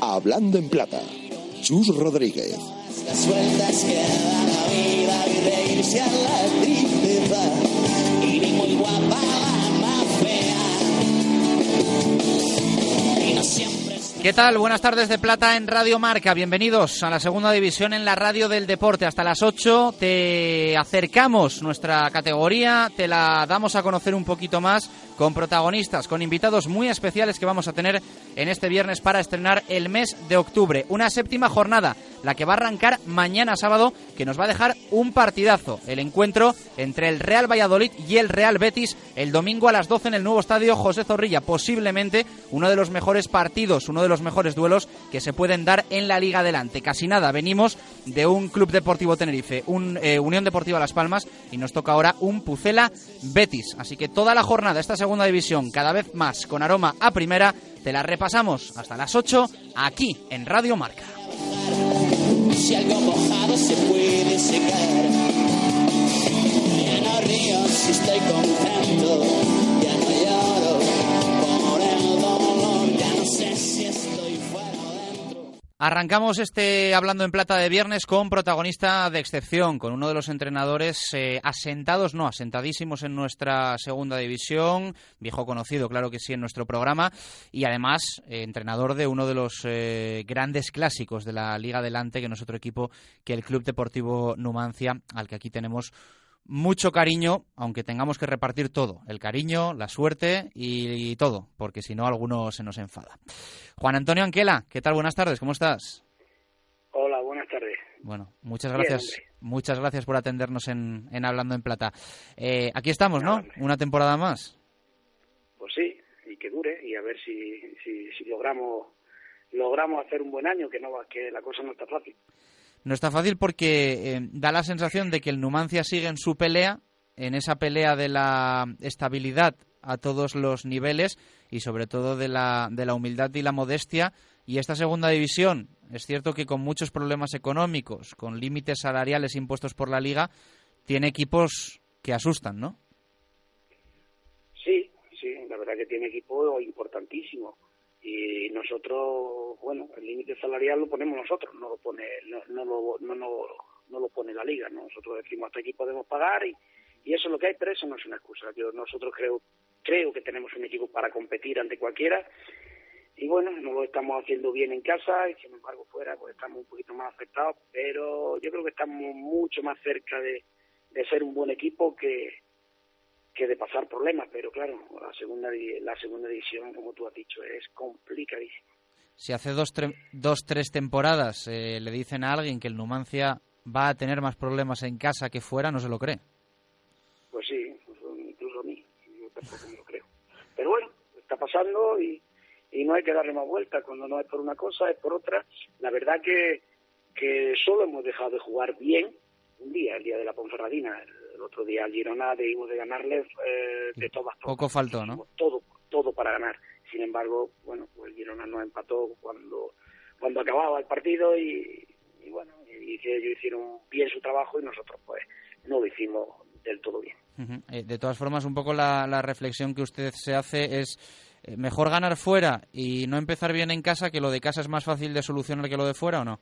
Hablando en Plata, Chus Rodríguez. y siempre ¿Qué tal? Buenas tardes de Plata en Radio Marca. Bienvenidos a la segunda división en la radio del deporte. Hasta las 8 te acercamos nuestra categoría, te la damos a conocer un poquito más con protagonistas, con invitados muy especiales que vamos a tener en este viernes para estrenar el mes de octubre. Una séptima jornada, la que va a arrancar mañana sábado, que nos va a dejar un partidazo. El encuentro entre el Real Valladolid y el Real Betis el domingo a las 12 en el nuevo estadio José Zorrilla. Posiblemente uno de los mejores partidos, uno de los mejores duelos que se pueden dar en la Liga Adelante. Casi nada, venimos de un Club Deportivo Tenerife, un eh, Unión Deportiva Las Palmas y nos toca ahora un Pucela Betis. Así que toda la jornada, esta segunda división, cada vez más con aroma a primera, te la repasamos hasta las 8 aquí en Radio Marca. Si algo mojado se puede secar. No río si estoy contento. Arrancamos este Hablando en Plata de viernes con protagonista de excepción, con uno de los entrenadores eh, asentados, no, asentadísimos en nuestra segunda división, viejo conocido, claro que sí, en nuestro programa, y además eh, entrenador de uno de los eh, grandes clásicos de la Liga Adelante, que no es otro equipo que el Club Deportivo Numancia, al que aquí tenemos mucho cariño, aunque tengamos que repartir todo, el cariño, la suerte y, y todo, porque si no alguno se nos enfada. Juan Antonio Anquela, ¿qué tal? Buenas tardes, ¿cómo estás? Hola, buenas tardes. Bueno, muchas gracias, muchas gracias por atendernos en, en Hablando en Plata. Eh, aquí estamos, ¿no? Hombre. Una temporada más. Pues sí, y que dure y a ver si, si, si logramos logramos hacer un buen año, que no que la cosa no está fácil. No está fácil porque eh, da la sensación de que el Numancia sigue en su pelea, en esa pelea de la estabilidad a todos los niveles y sobre todo de la, de la humildad y la modestia. Y esta segunda división, es cierto que con muchos problemas económicos, con límites salariales impuestos por la liga, tiene equipos que asustan, ¿no? Sí, sí, la verdad que tiene equipo importantísimo. Y nosotros, bueno, el límite salarial lo ponemos nosotros, no lo pone no, no lo, no, no, lo pone la liga. ¿no? Nosotros decimos hasta aquí podemos pagar y, y eso es lo que hay, pero eso no es una excusa. Yo, nosotros creo creo que tenemos un equipo para competir ante cualquiera y bueno, no lo estamos haciendo bien en casa y sin embargo fuera pues estamos un poquito más afectados, pero yo creo que estamos mucho más cerca de, de ser un buen equipo que, que de pasar problemas, pero claro, la segunda la segunda división, como tú has dicho, es complicadísima. Si hace dos, tre- dos tres temporadas eh, le dicen a alguien que el Numancia va a tener más problemas en casa que fuera, no se lo cree. Pues sí, incluso, incluso a mí, yo tampoco me lo creo. Pero bueno, está pasando y, y no hay que darle más vuelta. Cuando no es por una cosa, es por otra. La verdad que, que solo hemos dejado de jugar bien un día, el día de la Ponferradina. El otro día al Girona debimos de ganarle eh, de todas, todas. Poco faltó, ¿no? Todo, todo para ganar. Sin embargo, bueno, pues el Girona nos empató cuando, cuando acababa el partido y, y bueno, y que ellos hicieron bien su trabajo y nosotros pues no lo hicimos del todo bien. Ujú. Eh, de todas formas, un poco la, la reflexión que usted se hace es eh, mejor ganar fuera y no empezar bien en casa, que lo de casa es más fácil de solucionar que lo de fuera, ¿o no?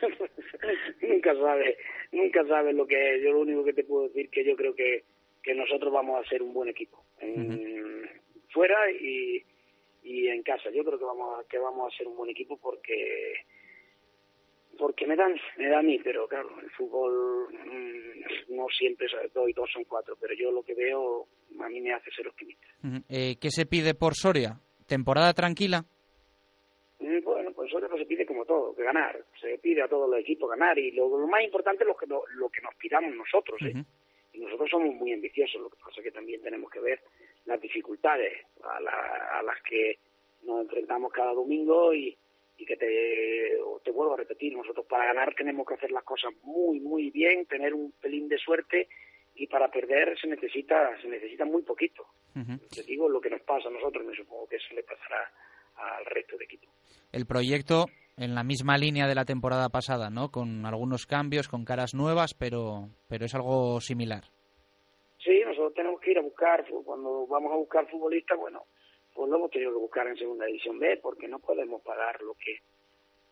nunca sabes, nunca sabes lo que es. Yo lo único que te puedo decir que yo creo que, que nosotros vamos a ser un buen equipo. En- Fuera y, y en casa. Yo creo que vamos a, que vamos a ser un buen equipo porque porque me dan me da a mí, pero claro, el fútbol mm, no siempre es dos y dos son cuatro, pero yo lo que veo a mí me hace ser optimista. Ujú. Eh, ¿Qué se pide por Soria? ¿Temporada tranquila? Bueno, pues eso se pide como todo, que ganar. Se pide a todos los equipos ganar y lo, lo más importante es lo que, no- lo que nos pidamos nosotros. ¿eh? Y nosotros somos muy ambiciosos, lo que pasa es que también tenemos que ver las dificultades a, la- a las que nos enfrentamos cada domingo y, y que te repetir, nosotros para ganar tenemos que hacer las cosas muy, muy bien, tener un pelín de suerte y para perder se necesita se necesita muy poquito. Te digo lo que nos pasa a nosotros, me supongo que eso le pasará al resto de equipos. El proyecto en la misma línea de la temporada pasada, ¿no? Con algunos cambios, con caras nuevas, pero, pero es algo similar. Sí, nosotros tenemos que ir a buscar, cuando vamos a buscar futbolistas, bueno, pues lo hemos tenido que buscar en Segunda División B, porque no podemos pagar lo que,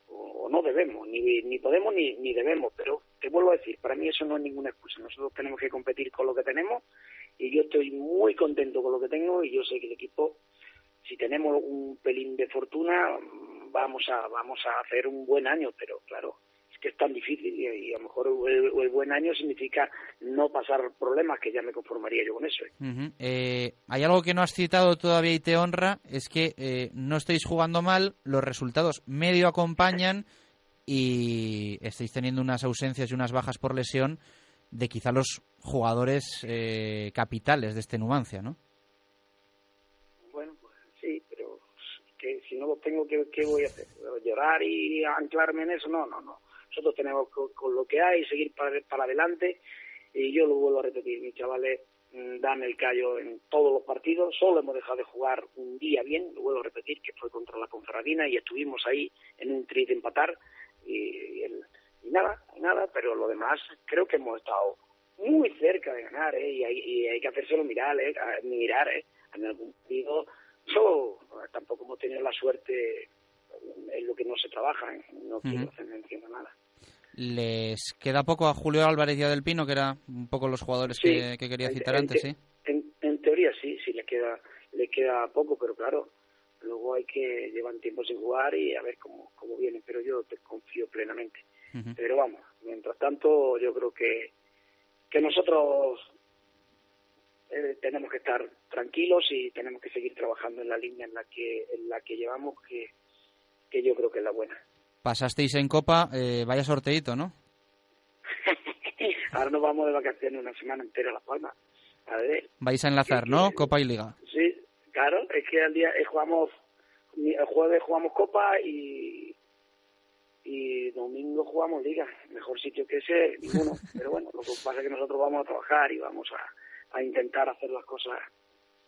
o, o no debemos, ni, ni podemos ni, ni debemos, pero te vuelvo a decir, para mí eso no es ninguna excusa, nosotros tenemos que competir con lo que tenemos y yo estoy muy contento con lo que tengo y yo sé que el equipo, si tenemos un pelín de fortuna, vamos a, vamos a hacer un buen año, pero claro, es que es tan difícil y, a lo mejor el, buen año significa no pasar problemas, que ya me conformaría yo con eso. ¿eh? Eh, hay algo que no has citado todavía y te honra, es que eh, no estáis jugando mal, los resultados medio acompañan y estáis teniendo unas ausencias y unas bajas por lesión de quizá los jugadores capitales de este Numancia, ¿no? Que si no los tengo, ¿qué, qué voy a hacer? ¿Llorar y anclarme en eso? No, no, no. Nosotros tenemos con, con lo que hay, seguir para, para adelante y yo lo vuelvo a repetir, mis chavales mm, dan el callo en todos los partidos, solo hemos dejado de jugar un día bien, lo vuelvo a repetir, que fue contra la Ponferradina y estuvimos ahí en un tris de empatar y, y el- y nada, y nada, pero lo demás creo que hemos estado muy cerca de ganar, ¿eh? y, hay, y hay que hacérselo mirar, ¿eh? Mirar, ¿eh? En algún partido, solo tampoco hemos tenido la suerte en lo que no se trabaja, ¿eh? no quiero hacer mención a nada. Les queda poco a Julio Álvarez y a Del Pino, que era un poco los jugadores Sí, que, que quería citar en antes, te- ¿sí? En, en teoría sí, sí le queda le queda poco, pero claro, luego hay que llevar tiempo sin jugar y a ver cómo, cómo viene, pero yo te confío plenamente. Pero vamos, mientras tanto yo creo que que nosotros eh, tenemos que estar tranquilos y tenemos que seguir trabajando en la línea en la que en la que llevamos que que yo creo que es la buena. Pasasteis en Copa, eh, vaya sorteito, ¿no? Ahora nos vamos de vacaciones una semana entera a Las Palmas. A ver, Vais a enlazar, ¿no? Copa y Liga. Sí, claro, es que el día eh, jugamos, el jueves jugamos Copa y, y domingo jugamos Liga. Mejor sitio que ese, ninguno. Pero bueno, lo que pasa es que nosotros vamos a trabajar y vamos a, a intentar hacer las cosas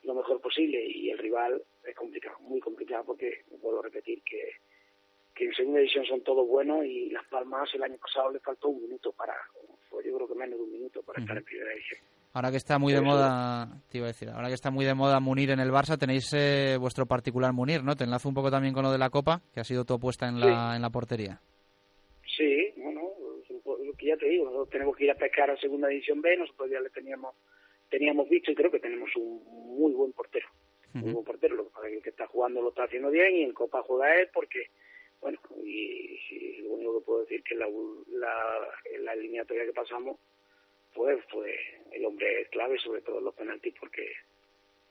lo mejor posible y el rival es complicado, muy complicado porque, vuelvo a repetir, que, que en segunda división son todos buenos y Las Palmas el año pasado le faltó un minuto para, fue yo creo que menos de un minuto para estar en primera división. Ahora que está muy de moda, te iba a decir, ahora que está muy de moda Munir en el Barça, tenéis eh, vuestro particular Munir, ¿no? Te enlazo un poco también con lo de la Copa, que ha sido tu apuesta en la, en la portería. Sí, bueno, lo que ya te digo, nosotros tenemos que ir a pescar a Segunda División B, nosotros ya le teníamos teníamos visto y creo que tenemos un muy buen portero, muy buen portero, lo que el que está jugando lo está haciendo bien y en Copa juega él porque, bueno, y, y lo único que puedo decir que la, la, la eliminatoria que pasamos, pues fue el hombre clave, sobre todo en los penaltis, porque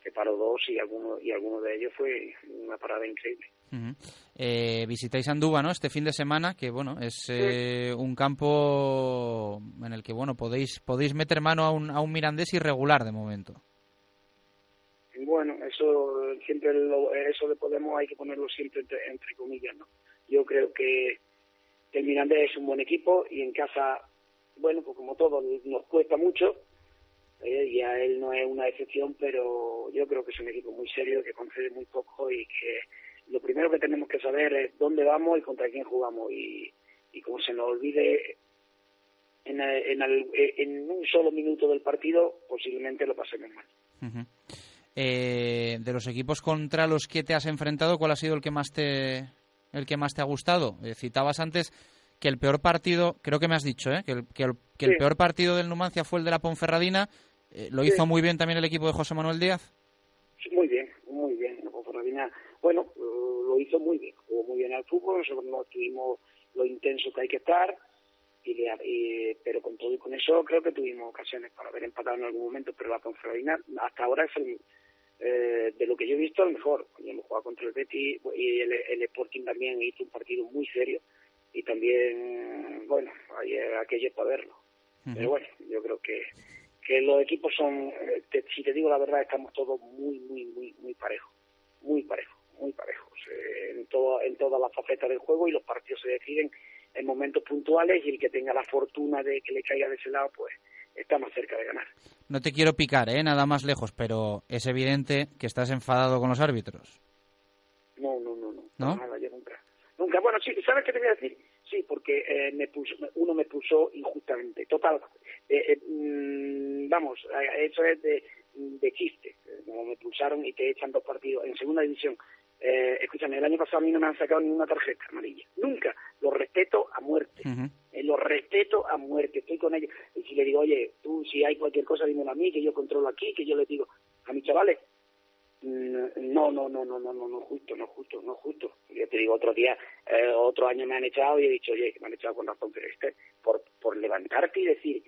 que paró dos y alguno, y alguno de ellos fue una parada increíble. Ujú. Eh, visitáis Andúba, ¿no? Este fin de semana, que bueno, es eh, un campo en el que bueno podéis podéis meter mano a un, a un Mirandés irregular de momento. Bueno, eso siempre lo, eso de Podemos hay que ponerlo siempre entre, entre comillas, ¿no? Yo creo que el Mirandés es un buen equipo y en casa, bueno, pues como todo nos cuesta mucho eh, y a él no es una excepción, pero yo creo que es un equipo muy serio que concede muy poco y que lo primero que tenemos que saber es dónde vamos y contra quién jugamos y, y como se nos olvide en, en, en un solo minuto del partido, posiblemente lo pasemos mal. Eh, de los equipos contra los que te has enfrentado, ¿cuál ha sido el que más te el que más te ha gustado? Eh, citabas antes que el peor partido, creo que me has dicho, ¿eh? que, el, que, el, que el Sí. peor partido del Numancia fue el de la Ponferradina. Eh, ¿Lo hizo muy bien también el equipo de José Manuel Díaz? Muy bien, muy bien. La Ponferradina, bueno, eh, lo hizo muy bien. Jugó muy bien al fútbol, nosotros no tuvimos lo intenso que hay que estar, y, de- y- pero con todo y con eso creo que tuvimos ocasiones para haber empatado en algún momento, pero la Ponferradina hasta ahora es el, eh, de lo que yo he visto el mejor. Cuando hemos jugado contra el Betis y el, el Sporting también hizo un partido muy serio y también, bueno, hay aquello para verlo. Pero bueno, yo creo que, que los equipos son, eh, te- si te digo la verdad, estamos todos muy, muy, muy, muy parejos, muy parejos, muy parejos, eh, en, todo, en todas las facetas del juego y los partidos se deciden en momentos puntuales y el que tenga la fortuna de que le caiga de ese lado, pues está más cerca de ganar. No te quiero picar, ¿eh? Nada más lejos, pero es evidente que estás enfadado con los árbitros. No, no, no, no. ¿No? Nada, yo nunca. Nunca. Bueno, sí, ¿sabes qué te voy a decir? Sí, porque eh, me puso, uno me puso injustamente. Total. eh, eh, mm, vamos, eh, eso es de, de chiste. Como me pulsaron y te echan dos partidos en segunda división. Eh, escúchame, el año pasado a mí no me han sacado ninguna tarjeta amarilla. Nunca. Lo respeto a muerte. Eh, lo respeto a muerte, estoy con ellos. Y si le digo, oye, tú si hay cualquier cosa, dímelo a mí, que yo controlo aquí, que yo les digo a mis chavales, mm, no, no, no, no, no, no, no, justo, no justo, no justo. Yo te digo, otro día, eh, otro año me han echado y he dicho, oye, me han echado con razón, pero este, por, por levantarte y decir,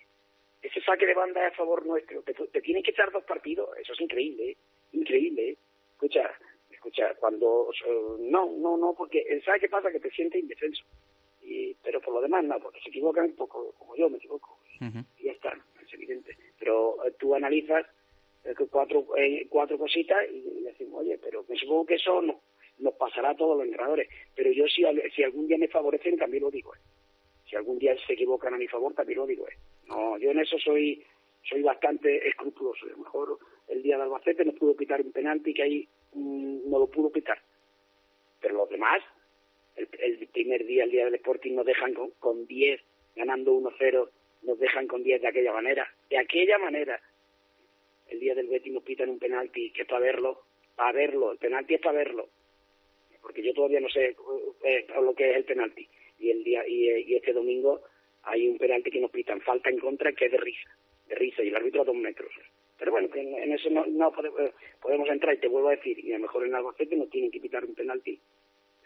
ese saque de banda es a favor nuestro, te, te tienen que echar dos partidos, eso es increíble, ¿eh? increíble, ¿eh? Escucha, escucha, cuando, eh, no, no, no, porque, ¿sabes qué pasa? Que te sientes indefenso. Y, pero por lo demás, no, porque se equivocan un poco, como yo me equivoco. Y ya está, es evidente. Pero eh, tú analizas eh, cuatro, eh, cuatro cositas y, y decimos, oye, pero me supongo que eso no, nos pasará a todos los entrenadores. Pero yo, si, si algún día me favorecen, también lo digo. ¿eh? Si algún día se equivocan a mi favor, también lo digo. ¿eh? No, yo en eso soy soy bastante escrupuloso. A lo mejor el día de Albacete no pudo pitar un penalti que ahí no lo pudo pitar. Pero los demás, el, el primer día, el día del Sporting, nos dejan con, con 10, ganando 1-0, nos dejan con 10 de aquella manera. De aquella manera. El día del Betis nos pitan un penalti que es para verlo, para verlo, el penalti es para verlo. Porque yo todavía no sé eh, lo que es el penalti. Y el día y, eh, y este domingo hay un penalti que nos pitan falta en contra que es de risa, de risa, y el árbitro a dos metros. Pero bueno, que en, en eso no, no podemos, eh, podemos entrar y te vuelvo a decir, y a lo mejor en Albacete nos tienen que pitar un penalti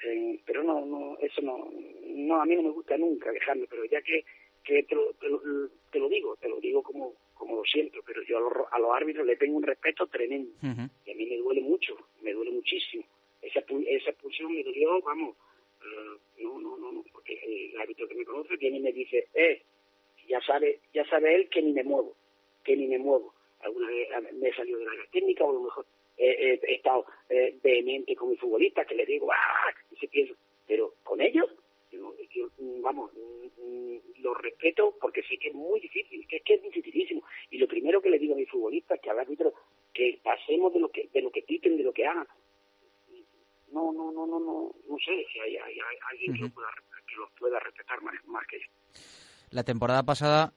eh, pero no, no, eso no, no, a mí no me gusta nunca dejarme, pero ya que, que te, lo, te, lo, te lo digo, te lo digo como, como lo siento, pero yo a los, a los árbitros le tengo un respeto tremendo y a mí me duele mucho, me duele muchísimo. Esa, esa expulsión me dolió, vamos, eh, no, no, no, no, porque el árbitro que me conoce viene y me dice, eh, ya sabe, ya sabe él que ni me muevo, que ni me muevo. Alguna vez me he salido de la técnica o a lo mejor eh, he estado eh, vehemente con mi futbolista que le digo, ¡ah! y se piensa, pero con ellos, yo, yo, mm, vamos, mm, mm, lo respeto porque sí que es muy difícil, que es que es dificilísimo. Y lo primero que le digo a mis futbolistas, que al árbitro, que pasemos de lo que, de lo que piten, de lo que hagan. No, no, no, no, no, no sé si hay, hay- hay alguien que, lo pueda, que los pueda respetar más, más que yo. La temporada pasada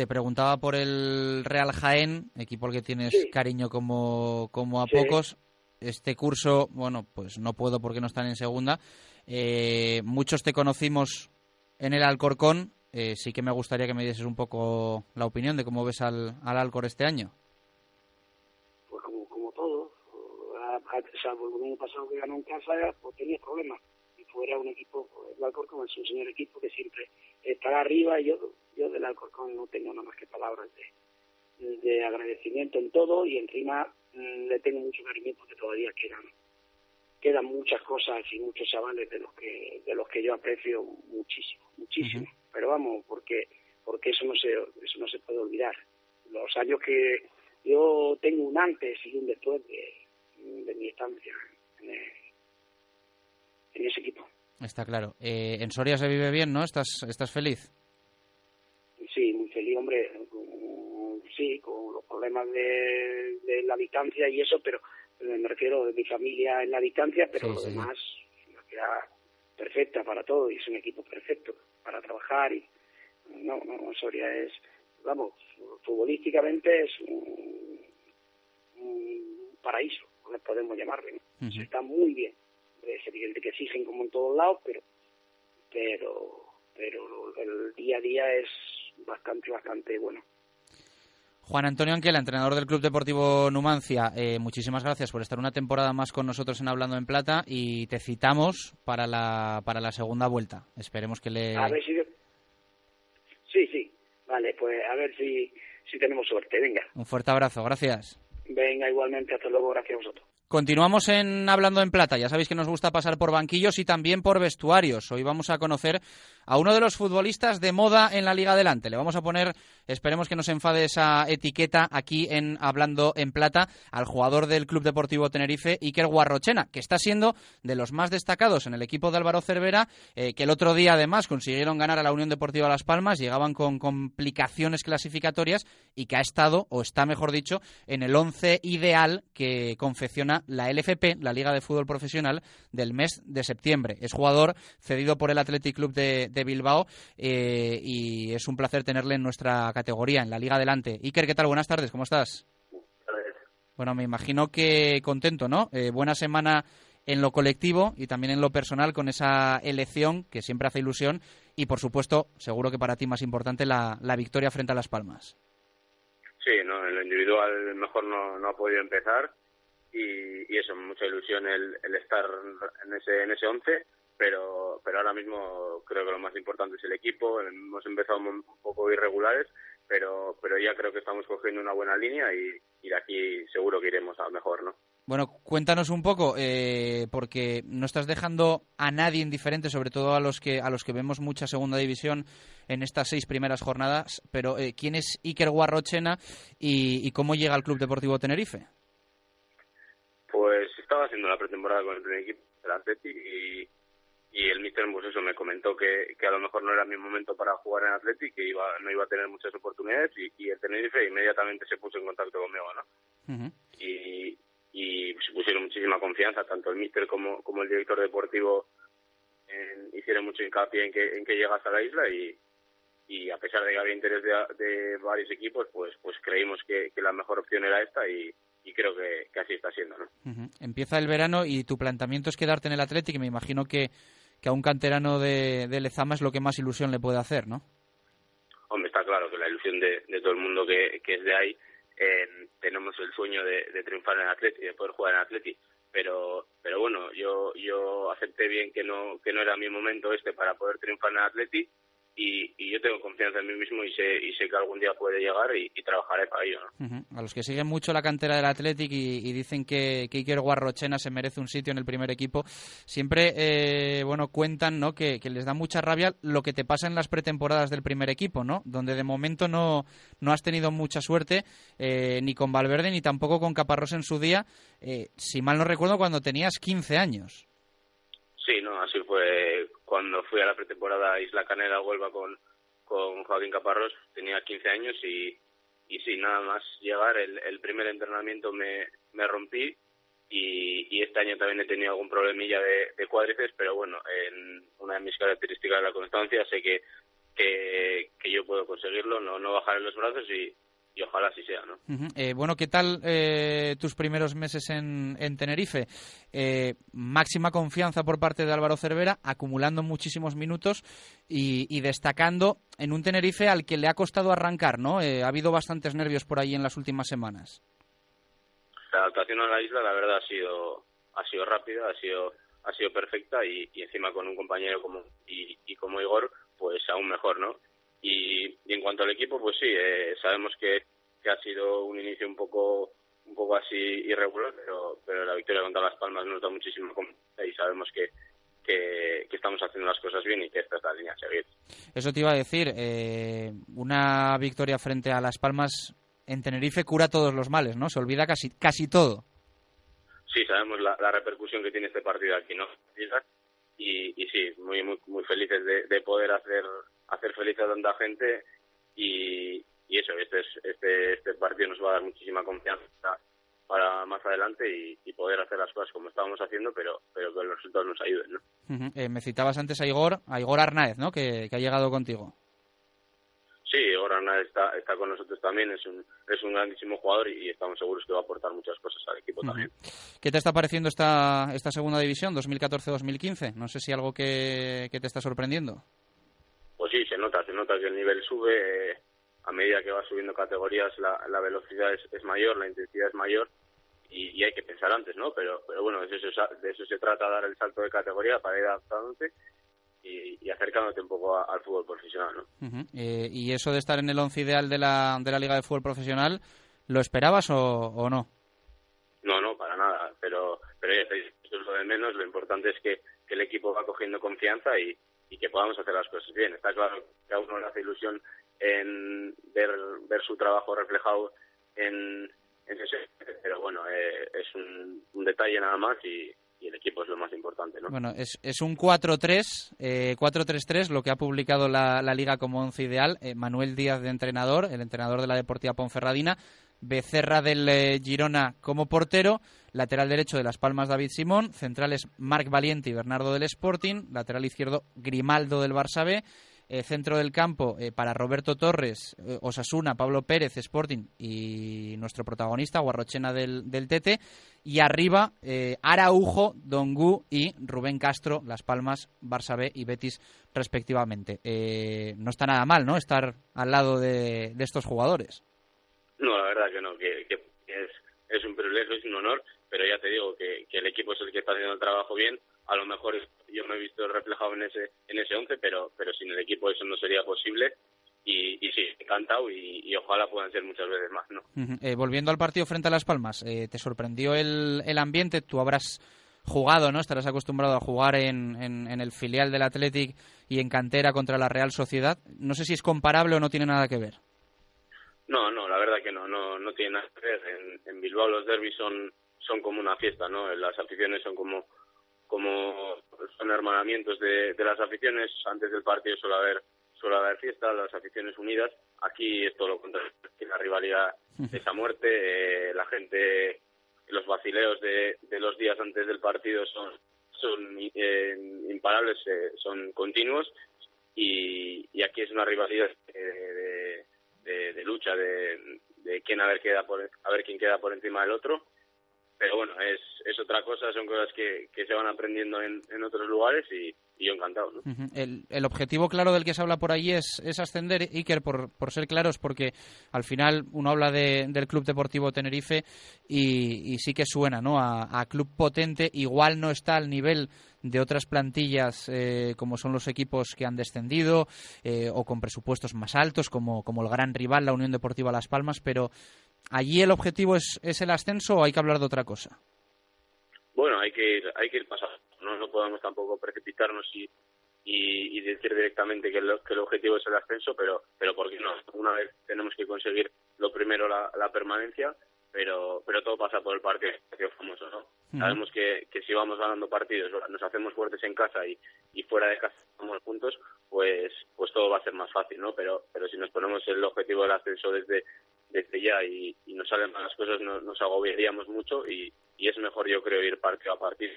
te preguntaba por el Real Jaén, equipo al que tienes Sí. cariño como, como a Sí. pocos. Este curso, bueno, pues no puedo porque no están en segunda. Eh, muchos te conocimos en el Alcorcón. Eh, sí que me gustaría que me dieses un poco la opinión de cómo ves al, al Alcor este año. pues como, como todo, salvo el año pasado que ganó en casa, pues tenía problemas. Y fuera un equipo, el Alcorcón es un señor equipo que siempre estará arriba y yo, yo del Alcorcón no tengo nada más que palabras de, de agradecimiento en todo y encima mm, le tengo mucho cariño porque todavía quedan quedan muchas cosas y muchos chavales de los que de los que yo aprecio muchísimo muchísimo pero vamos porque porque eso no se eso no se puede olvidar los años que yo tengo un antes y un después de, de mi estancia en, el- en ese equipo Está claro. Eh, en Soria se vive bien, ¿no? ¿Estás, estás feliz? Muy feliz hombre con- sí con los problemas de, de la distancia y eso pero eh, me refiero de mi familia en la distancia pero Sí, lo sí, demás ciudad perfecta para todo y es un equipo perfecto para trabajar y no no Soria es vamos futbolísticamente es un, un paraíso podemos llamarle está muy bien es evidente que exigen como en todos lados pero pero pero el día a día es bastante bastante bueno Juan Antonio Anquela, entrenador del Club Deportivo Numancia, eh, muchísimas gracias por estar una temporada más con nosotros en Hablando en Plata y te citamos para la, para la segunda vuelta. Esperemos que le... a ver si sí sí vale pues a ver si si tenemos suerte venga Un fuerte abrazo, gracias. venga igualmente hasta luego gracias a vosotros Continuamos en Hablando en Plata. Ya sabéis que nos gusta pasar por banquillos y también por vestuarios. Hoy vamos a conocer a uno de los futbolistas de moda en la Liga Adelante. Le vamos a poner, esperemos que no se enfade esa etiqueta aquí en Hablando en Plata, al jugador del Club Deportivo Tenerife, Iker Guarrochena, que está siendo de los más destacados en el equipo de Álvaro Cervera, eh, que el otro día además consiguieron ganar a la Unión Deportiva Las Palmas, llegaban con complicaciones clasificatorias y que ha estado, o está mejor dicho, en el once ideal que confecciona la LFP, la Liga de Fútbol Profesional, del mes de septiembre. Es jugador cedido por el Athletic Club de, Bilbao eh, y es un placer tenerle en nuestra categoría, en la Liga Adelante. Iker, ¿qué tal? Buenas tardes, ¿cómo estás? Bueno, me imagino que contento, ¿no? Eh, buena semana en lo colectivo y también en lo personal con esa elección que siempre hace ilusión y, por supuesto, seguro que para ti más importante la, la victoria frente a Las Palmas. Sí, no, en lo individual mejor no, no ha podido empezar y, y eso, mucha ilusión el, el, estar en ese en ese once, pero pero ahora mismo creo que lo más importante es el equipo. Hemos empezado un poco irregulares, pero pero ya creo que estamos cogiendo una buena línea y, y de aquí seguro que iremos a mejor, ¿no? Bueno, cuéntanos un poco, eh, porque no estás dejando a nadie indiferente, sobre todo a los que a los que vemos mucha segunda división en estas seis primeras jornadas. Pero eh, ¿quién es Iker Guarrochena y, y cómo llega al Club Deportivo Tenerife? Pues estaba haciendo la pretemporada con el primer equipo del Athletic y, y el míster pues eso me comentó que, que a lo mejor no era mi momento para jugar en Athletic, que iba, no iba a tener muchas oportunidades y, y el Tenerife inmediatamente se puso en contacto conmigo, ¿no? Uh -huh. Y, y se pusieron muchísima confianza, tanto el míster como, como el director deportivo en, hicieron mucho hincapié en que, en que llegas a la isla y, y a pesar de que había interés de, de varios equipos, pues pues creímos que, que la mejor opción era esta y, y creo que, que, así está siendo. ¿no? Uh -huh. Empieza el verano y tu planteamiento es quedarte en el Atlético me imagino que, que a un canterano de, de Lezama es lo que más ilusión le puede hacer, ¿no? Hombre, está claro que la ilusión de, de todo el mundo que, que es de ahí, eh, tenemos el sueño de, de triunfar en Atleti, de poder jugar en Atleti, pero pero bueno, yo yo acepté bien que no que no era mi momento este para poder triunfar en Atleti y, y, yo tengo confianza en mí mismo y sé, y sé que algún día puede llegar y, y trabajaré para ello. ¿no? Uh -huh. A los que siguen mucho la cantera del Athletic y, y dicen que, que, Iker Guarrochena se merece un sitio en el primer equipo, siempre eh, bueno cuentan ¿no? Que, que, les da mucha rabia lo que te pasa en las pretemporadas del primer equipo, ¿no? donde de momento no, no has tenido mucha suerte eh, ni con Valverde ni tampoco con Caparrós en su día, eh, si mal no recuerdo, cuando tenías 15 años. Sí, no, así fue cuando fui a la pretemporada Isla Canela, Huelva con, con Joaquín Caparrós, tenía 15 años y, y sí, nada más llegar, el, el primer entrenamiento me, me rompí y, y, este año también he tenido algún problemilla de, de cuádriceps, pero bueno, en una de mis características de la constancia sé que, que, que yo puedo conseguirlo, no, no bajar los brazos y, y ojalá así sea, ¿no? Uh -huh. eh, bueno, ¿qué tal eh, tus primeros meses en, en Tenerife? Eh, máxima confianza por parte de Álvaro Cervera, acumulando muchísimos minutos y, y, destacando en un Tenerife al que le ha costado arrancar, ¿no? Eh, ha habido bastantes nervios por ahí en las últimas semanas. La adaptación a la isla, la verdad, ha sido ha sido rápida, ha sido ha sido perfecta y, y encima con un compañero como y, y como Igor, pues aún mejor, ¿no? Y, y, en cuanto al equipo, pues sí, eh, sabemos que, que, ha sido un inicio un poco un poco así irregular, pero, pero la victoria contra Las Palmas nos da muchísimo confianza y sabemos que, que, que, estamos haciendo las cosas bien y que esta es la línea a seguir. Eso te iba a decir, eh, una victoria frente a Las Palmas en Tenerife cura todos los males, ¿no? Se olvida casi, casi todo. Sí, sabemos la, la repercusión que tiene este partido aquí, ¿no? Y, y sí, muy, muy, muy felices de, de poder hacer hacer feliz a tanta gente y, y eso, este, es, este, este partido nos va a dar muchísima confianza para más adelante y, y, poder hacer las cosas como estábamos haciendo, pero, pero que los resultados nos ayuden, ¿no? Uh -huh. eh, me citabas antes a Igor, a Igor Arnaez, ¿no? Que, que ha llegado contigo. Sí, Igor Arnaez está, está con nosotros también, es un, es un grandísimo jugador y, y estamos seguros que va a aportar muchas cosas al equipo uh -huh. también. ¿Qué te está pareciendo esta, esta segunda división, 2014-2015? No sé si algo que, que te está sorprendiendo pues sí, se nota, se nota que el nivel sube, eh, a medida que va subiendo categorías la, la velocidad es, es, mayor, la intensidad es mayor y, y, hay que pensar antes, ¿no? Pero, pero bueno, de eso, de eso se trata, dar el salto de categoría para ir adaptándote y, y acercándote un poco a, al fútbol profesional, ¿no? Uh -huh. eh, y eso de estar en el once ideal de la, de la Liga de Fútbol Profesional, ¿lo esperabas o, o no? No, no, para nada, pero, pero eso es lo de menos, lo importante es que, que el equipo va cogiendo confianza y y que podamos hacer las cosas bien. Está claro que a uno le hace ilusión en ver, ver su trabajo reflejado en, en ese, pero bueno, eh, es un, detalle nada más y, y el equipo es lo más importante, ¿no? Bueno, es, es un 4-3, eh, 4-3-3, lo que ha publicado la, la Liga como once ideal. Eh, Manuel Díaz de entrenador, el entrenador de la Deportiva Ponferradina. Becerra del eh, Girona como portero. Lateral derecho de Las Palmas David Simón. Centrales Marc Valiente y Bernardo del Sporting. Lateral izquierdo Grimaldo del Barça B. Eh, centro del campo eh, para Roberto Torres, Osasuna, Pablo Pérez, Sporting y nuestro protagonista, Guarrochena del, del Tete. Y arriba, Araujo, Dongu y Rubén Castro, Las Palmas, Barça B y Betis, respectivamente. No está nada mal, ¿no? Estar al lado de estos jugadores. No, la verdad que no, que, que es, es un privilegio, es un honor, pero ya te digo que, que el equipo es el que está haciendo el trabajo bien. A lo mejor yo me he visto reflejado en ese en ese once, pero pero sin el equipo eso no sería posible. Y, y sí, encantado y, y ojalá puedan ser muchas veces más, ¿no? Eh, volviendo al partido frente a Las Palmas, eh, ¿te sorprendió el, el ambiente? Tú habrás jugado, ¿no? Estarás acostumbrado a jugar en, en, en el filial del Athletic y en cantera contra la Real Sociedad. No sé si es comparable o no tiene nada que ver. No, no, la verdad que no, no, no tiene nada que ver. En, en Bilbao los derbis son, son como una fiesta, ¿no? Las aficiones son como, como son hermanamientos de, de las aficiones. Antes del partido suele haber, suele haber fiesta, las aficiones unidas. Aquí es todo lo contrario, que la rivalidad es a muerte, eh, la gente, los vacileos de, de los días antes del partido son, son eh, imparables, eh, son continuos y, y aquí es una rivalidad eh, de, de, de lucha de, de quién a ver queda por a ver quién queda por encima del otro pero bueno es, es otra cosa son cosas que, que se van aprendiendo en, en otros lugares y, y yo encantado ¿no? El, el objetivo claro del que se habla por allí es, es ascender, Iker, por, por ser claros, porque al final uno habla de- del Club Deportivo Tenerife y, y sí que suena ¿no? a, a club potente. Igual no está al nivel de otras plantillas eh, como son los equipos que han descendido eh, o con presupuestos más altos como, como el gran rival, la Unión Deportiva Las Palmas, pero allí el objetivo es, es el ascenso o hay que hablar de otra cosa. bueno hay que ir hay que ir pasando. No no podemos tampoco precipitarnos y y, y decir directamente que el, que el objetivo es el ascenso pero pero por qué no una vez tenemos que conseguir lo primero la, la permanencia pero pero todo pasa por el partido famoso no sabemos que, que si vamos ganando partidos nos hacemos fuertes en casa y, y fuera de casa estamos juntos pues pues todo va a ser más fácil no pero pero si nos ponemos el objetivo del ascenso desde desde ya y, y nos salen mal las cosas no- nos agobiaríamos mucho y, y es mejor yo creo ir partido a partido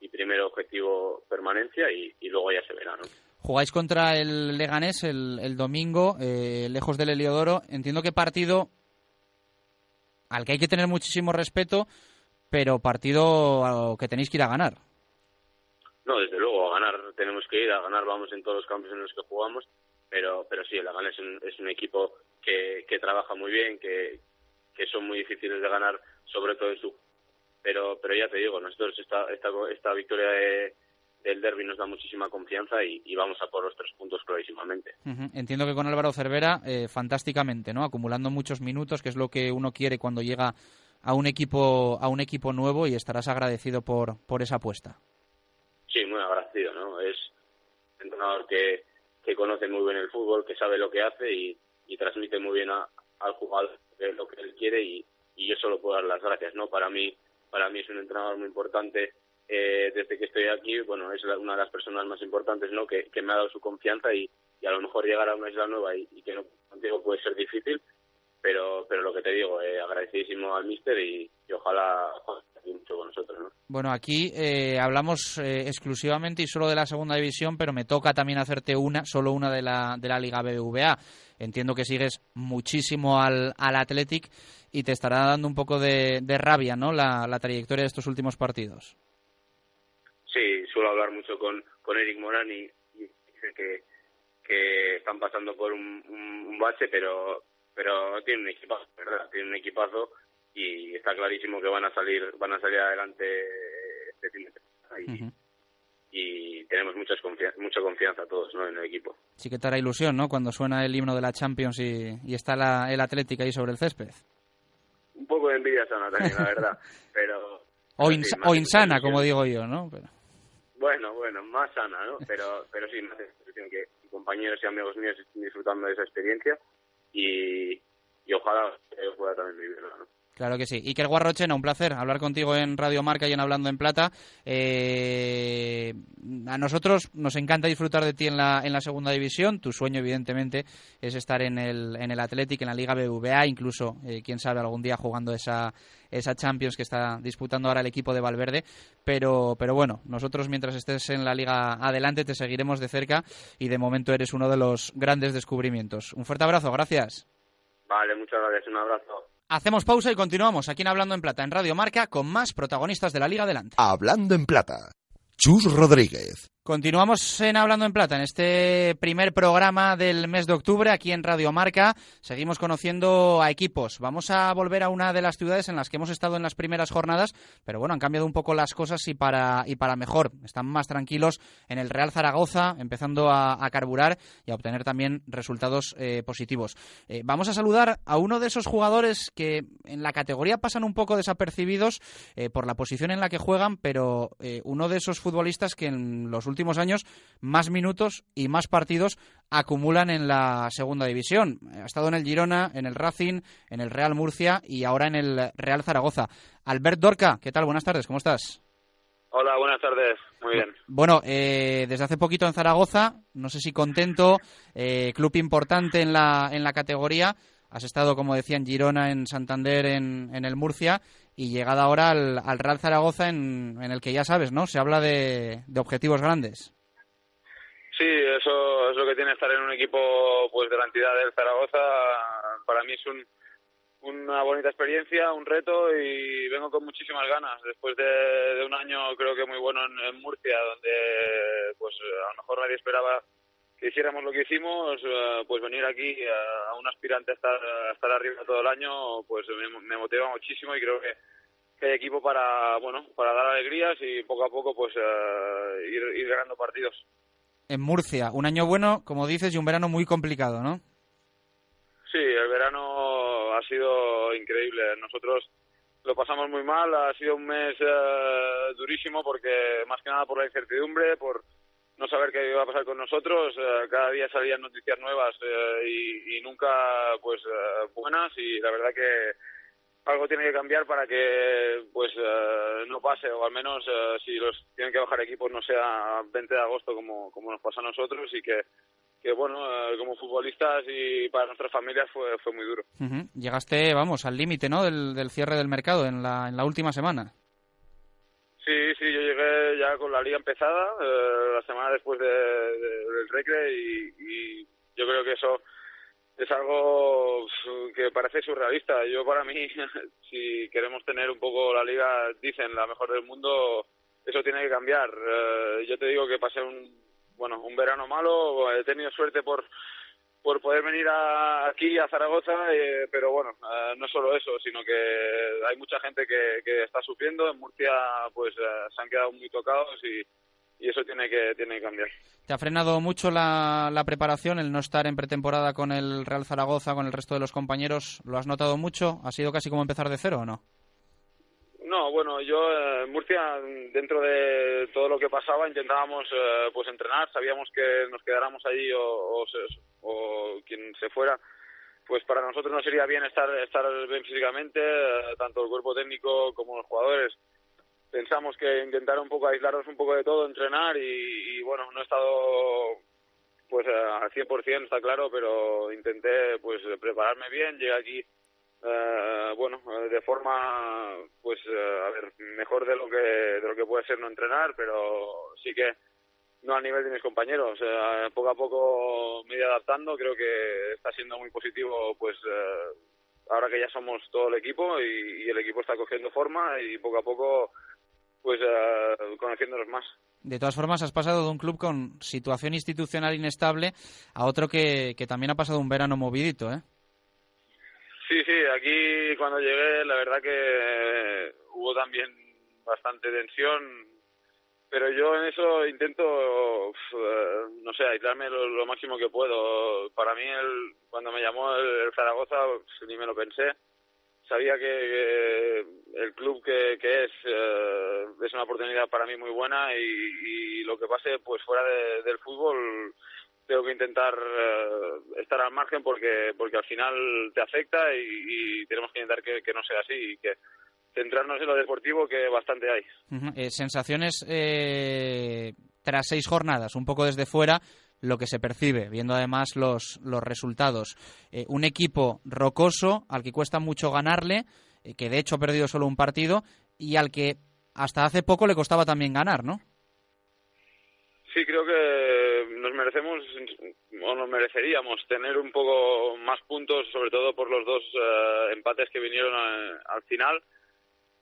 y, primero objetivo permanencia y, y luego ya se verá no Jugáis contra el Leganés el, el domingo, eh, lejos del Heliodoro. Entiendo que partido al que hay que tener muchísimo respeto, pero partido que tenéis que ir a ganar. No, desde luego, a ganar tenemos que ir, a ganar vamos en todos los campos en los que jugamos, pero pero sí, el Leganés es un, es un equipo que, que trabaja muy bien, que, que son muy difíciles de ganar, sobre todo en su... Pero pero ya te digo, nosotros esta, esta, esta victoria de- del derby nos da muchísima confianza y, y vamos a por los tres puntos clarísimamente. Entiendo que con Álvaro Cervera, eh, fantásticamente, ¿no? Acumulando muchos minutos, que es lo que uno quiere cuando llega a un equipo a un equipo nuevo y estarás agradecido por, por esa apuesta. Sí, muy agradecido, ¿no? Es un entrenador que, que conoce muy bien el fútbol, que sabe lo que hace y, y transmite muy bien a- al jugador lo que él quiere y, y yo solo puedo dar las gracias, ¿no? Para mí, para mí es un entrenador muy importante eh, desde que estoy aquí, bueno, es una de las personas más importantes, ¿no? Que, que me ha dado su confianza y, y a lo mejor llegar a una isla nueva y, y que no contigo puede ser difícil, pero pero lo que te digo, eh, agradecidísimo al míster y, y ojalá, esté mucho con nosotros, ¿no? Bueno, aquí eh, hablamos eh, exclusivamente y solo de la segunda división, pero me toca también hacerte una, solo una de la, de la Liga BBVA. Entiendo que sigues muchísimo al, al Athletic y te estará dando un poco de, de rabia, ¿no? La, la trayectoria de estos últimos partidos. Sí, suelo hablar mucho con, con Eric Morán y, y dice que, que están pasando por un, un, un bache, pero pero tienen un equipazo, ¿verdad? Tienen un equipazo y está clarísimo que van a salir van a salir adelante este fin de semana y, tenemos muchas confia- mucha confianza todos ¿no? en el equipo. Sí que te hará ilusión, ¿no? Cuando suena el himno de la Champions y, y está la, el Athletic ahí sobre el césped. Un poco de envidia sana también, la verdad, pero... O, sí, insana, ilusión. como digo yo, ¿no? Pero- Bueno, bueno, más sana, ¿no? Pero, pero sí, me hace que compañeros y amigos míos estén disfrutando de esa experiencia y, y ojalá pueda también vivirla, ¿no? Claro que sí. Iker Guarrochena, un placer hablar contigo en Radio Marca y en Hablando en Plata. Eh, a nosotros nos encanta disfrutar de ti en la, en la segunda división. Tu sueño, evidentemente, es estar en el, en el Athletic, en la Liga BBVA, incluso, eh, quién sabe, algún día jugando esa, esa Champions que está disputando ahora el equipo de Valverde. Pero, pero bueno, nosotros mientras estés en la Liga adelante te seguiremos de cerca y de momento eres uno de los grandes descubrimientos. Un fuerte abrazo, gracias. Vale, muchas gracias, un abrazo. Hacemos pausa y continuamos aquí en Hablando en Plata, en Radio Marca, con más protagonistas de la Liga Adelante. Hablando en Plata. Chus Rodríguez. Continuamos en Hablando en Plata, en este primer programa del mes de octubre aquí en Radio Marca. Seguimos conociendo a equipos. Vamos a volver a una de las ciudades en las que hemos estado en las primeras jornadas, pero bueno, han cambiado un poco las cosas y para, y para mejor. Están más tranquilos en el Real Zaragoza, empezando a, carburar y a obtener también resultados eh, positivos. Eh, vamos a saludar a uno de esos jugadores que en la categoría pasan un poco desapercibidos eh, por la posición en la que juegan, pero uno de esos futbolistas que en los últimos años más minutos y más partidos acumulan en la segunda división. Ha estado en el Girona, en el Racing, en el Real Murcia y ahora en el Real Zaragoza. Albert Dorca, ¿qué tal? Buenas tardes, ¿cómo estás? Hola, buenas tardes. Muy bien. Bueno, eh, desde hace poquito en Zaragoza, no sé si contento, eh, club importante en la, en la categoría. Has estado, como decía, en Girona, en Santander, en, en el Murcia y llegada ahora al, al Real Zaragoza en, en el que ya sabes, ¿no? Se habla de, de objetivos grandes. Sí, eso es lo que tiene estar en un equipo pues de la entidad del Zaragoza. Para mí es un, una bonita experiencia, un reto y vengo con muchísimas ganas. Después de, de un año creo que muy bueno en, en Murcia, donde pues a lo mejor nadie esperaba que hiciéramos lo que hicimos, eh, pues venir aquí a, un aspirante a estar, a estar arriba todo el año, pues me, me motiva muchísimo y creo que, que hay equipo para bueno para dar alegrías y poco a poco pues eh, ir, ir ganando partidos. En Murcia, un año bueno, como dices, y un verano muy complicado, ¿no? Sí, el verano ha sido increíble. Nosotros lo pasamos muy mal. Ha sido un mes eh, durísimo porque, más que nada, por la incertidumbre, por no saber qué iba a pasar con nosotros. Eh, cada día salían noticias nuevas eh, y, nunca, pues, eh, buenas. Y la verdad que algo tiene que cambiar para que, pues, eh, no pase o al menos eh, si los tienen que bajar equipos no sea 20 de agosto como, como nos pasa a nosotros y que que bueno, como futbolistas y para nuestras familias fue, fue muy duro. Llegaste, vamos, al límite, ¿no? Del, del cierre del mercado en la, en la última semana. Sí, sí, yo llegué ya con la liga empezada, eh, la semana después de, de- del recre y, y yo creo que eso es algo que parece surrealista. Yo para mí, si queremos tener un poco la liga, dicen, la mejor del mundo, eso tiene que cambiar. Eh, yo te digo que pasé un, bueno, un verano malo, he tenido suerte por por poder venir a, aquí a Zaragoza, eh, pero bueno, eh, no solo eso, sino que hay mucha gente que, está sufriendo. En Murcia, pues eh, se han quedado muy tocados y, y eso tiene que tiene que cambiar. ¿Te ha frenado mucho la, la preparación, el no estar en pretemporada con el Real Zaragoza, con el resto de los compañeros? ¿Lo has notado mucho? ¿Ha sido casi como empezar de cero o no? No, bueno, yo eh, en Murcia, dentro de todo lo que pasaba, intentábamos eh, pues entrenar. Sabíamos que nos quedáramos allí o, quien se fuera, pues para nosotros no sería bien estar estar bien físicamente, eh, tanto el cuerpo técnico como los jugadores. Pensamos que intentar un poco aislarnos un poco de todo, entrenar y, y, bueno, no he estado pues eh, al 100%, está claro, pero intenté pues prepararme bien, llegué aquí eh, bueno, eh, de forma, pues, eh, a ver, mejor de lo que de lo que puede ser no entrenar, pero sí que no al nivel de mis compañeros. Eh, poco a poco me he ido adaptando, creo que está siendo muy positivo, pues, eh, ahora que ya somos todo el equipo y, el equipo está cogiendo forma y poco a poco, pues, eh, conociéndonos más. De todas formas, has pasado de un club con situación institucional inestable a otro que, que también ha pasado un verano movidito, ¿eh? Sí, sí, aquí cuando llegué la verdad que hubo también bastante tensión, pero yo en eso intento, eh, no sé, aislarme lo, máximo que puedo. Para mí, el, cuando me llamó el, Zaragoza, ni me lo pensé. sabía que, el club que, que es eh, es una oportunidad para mí muy buena y, y lo que pase pues fuera de- del fútbol tengo que intentar eh, estar al margen porque porque al final te afecta y, y tenemos que intentar que, que no sea así y que centrarnos en lo deportivo que bastante hay. Eh, sensaciones eh, tras seis jornadas, un poco desde fuera, lo que se percibe, viendo además los, los resultados. Eh, un equipo rocoso, al que cuesta mucho ganarle, que de hecho ha perdido solo un partido, y al que hasta hace poco le costaba también ganar, ¿no? Sí, creo que nos merecemos o nos mereceríamos tener un poco más puntos, sobre todo por los dos eh, empates que vinieron al final.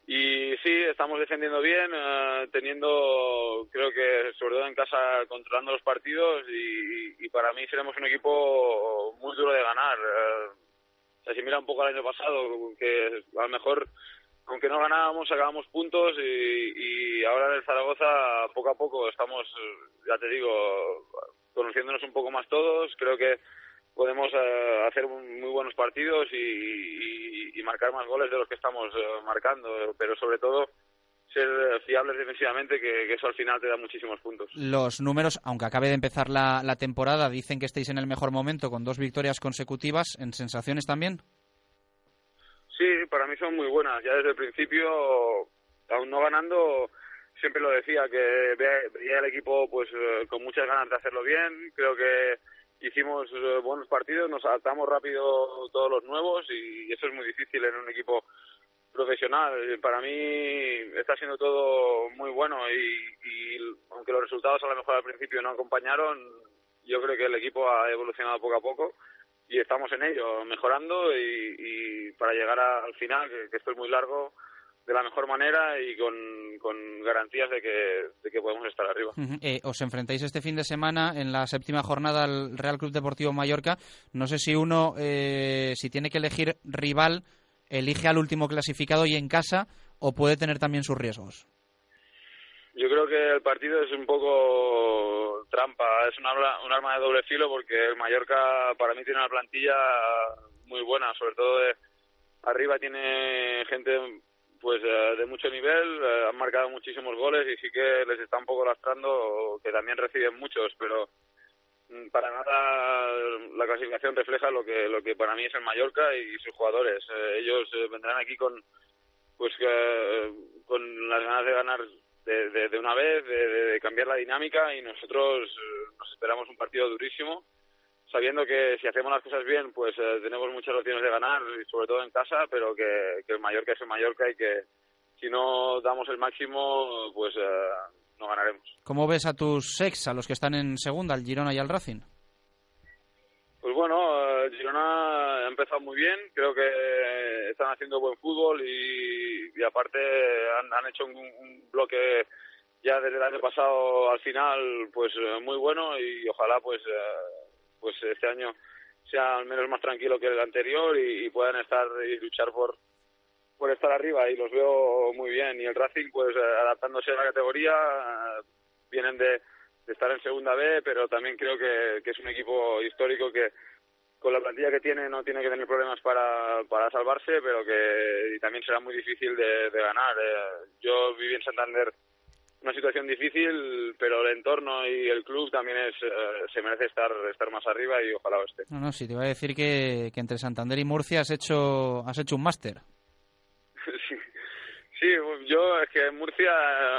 Y sí, estamos defendiendo bien, eh, teniendo, creo que sobre todo en casa, controlando los partidos y, y para mí seremos un equipo muy duro de ganar. Eh, o sea, si mira un poco al año pasado, que a lo mejor aunque no ganábamos, sacábamos puntos y, ahora en el Zaragoza poco a poco estamos, ya te digo, conociéndonos un poco más todos. Creo que podemos eh, hacer muy buenos partidos y, y- marcar más goles de los que estamos eh, marcando, pero sobre todo ser fiables defensivamente, que, que eso al final te da muchísimos puntos. Los números, aunque acabe de empezar la, la temporada, dicen que estáis en el mejor momento con dos victorias consecutivas. ¿En sensaciones también? Sí, para mí son muy buenas. Ya desde el principio, aún no ganando, siempre lo decía, que ve- veía el equipo pues eh, con muchas ganas de hacerlo bien. Creo que hicimos eh, buenos partidos, nos adaptamos rápido todos los nuevos y eso es muy difícil en un equipo profesional. Para mí está siendo todo muy bueno y, y aunque los resultados a lo mejor al principio no acompañaron, yo creo que el equipo ha evolucionado poco a poco y estamos en ello, mejorando y, para llegar al final, que, esto es muy largo, de la mejor manera y con, garantías de que, de que podemos estar arriba. Eh, os enfrentáis este fin de semana en la séptima jornada al Real Club Deportivo Mallorca. No sé si uno, eh, si tiene que elegir rival, elige al último clasificado y en casa, o puede tener también sus riesgos. Yo creo que el partido es un poco trampa, es un arma, de doble filo porque el Mallorca para mí tiene una plantilla muy buena, sobre todo de arriba tiene gente pues eh, de mucho nivel, eh, han marcado muchísimos goles y sí que les está un poco lastrando que también reciben muchos, pero mm, para nada la clasificación refleja lo que lo que para mí es el Mallorca y sus jugadores. Eh, ellos vendrán aquí con pues con las ganas de ganar de, de, una vez, de, de- de cambiar la dinámica y nosotros eh, nos esperamos un partido durísimo, sabiendo que si hacemos las cosas bien, pues eh, tenemos muchas opciones de ganar, y sobre todo en casa, pero que, que el Mallorca es el Mallorca y que si no damos el máximo, pues eh, no ganaremos. ¿Cómo ves a tus ex, a los que están en segunda, al Girona y al Racing? Pues bueno, eh, Girona ha empezado muy bien, creo que están haciendo buen fútbol y, aparte han, hecho un, bloque ya desde el año pasado al final pues eh, muy bueno y ojalá pues eh, pues este año sea al menos más tranquilo que el anterior y, y puedan estar y luchar por por estar arriba y los veo muy bien. Y el Racing pues adaptándose a la categoría vienen de, de estar en segunda B pero también creo que, que es un equipo histórico que con la plantilla que tiene no tiene que tener problemas para, para salvarse pero que y también será muy difícil de, de ganar Eh, yo viví en Santander una situación difícil, pero el entorno y el club también es eh, se merece estar estar más arriba y ojalá esté. No, no, sí, te iba a decir que, que entre Santander y Murcia has hecho, has hecho un máster. sí. Sí, yo es que Murcia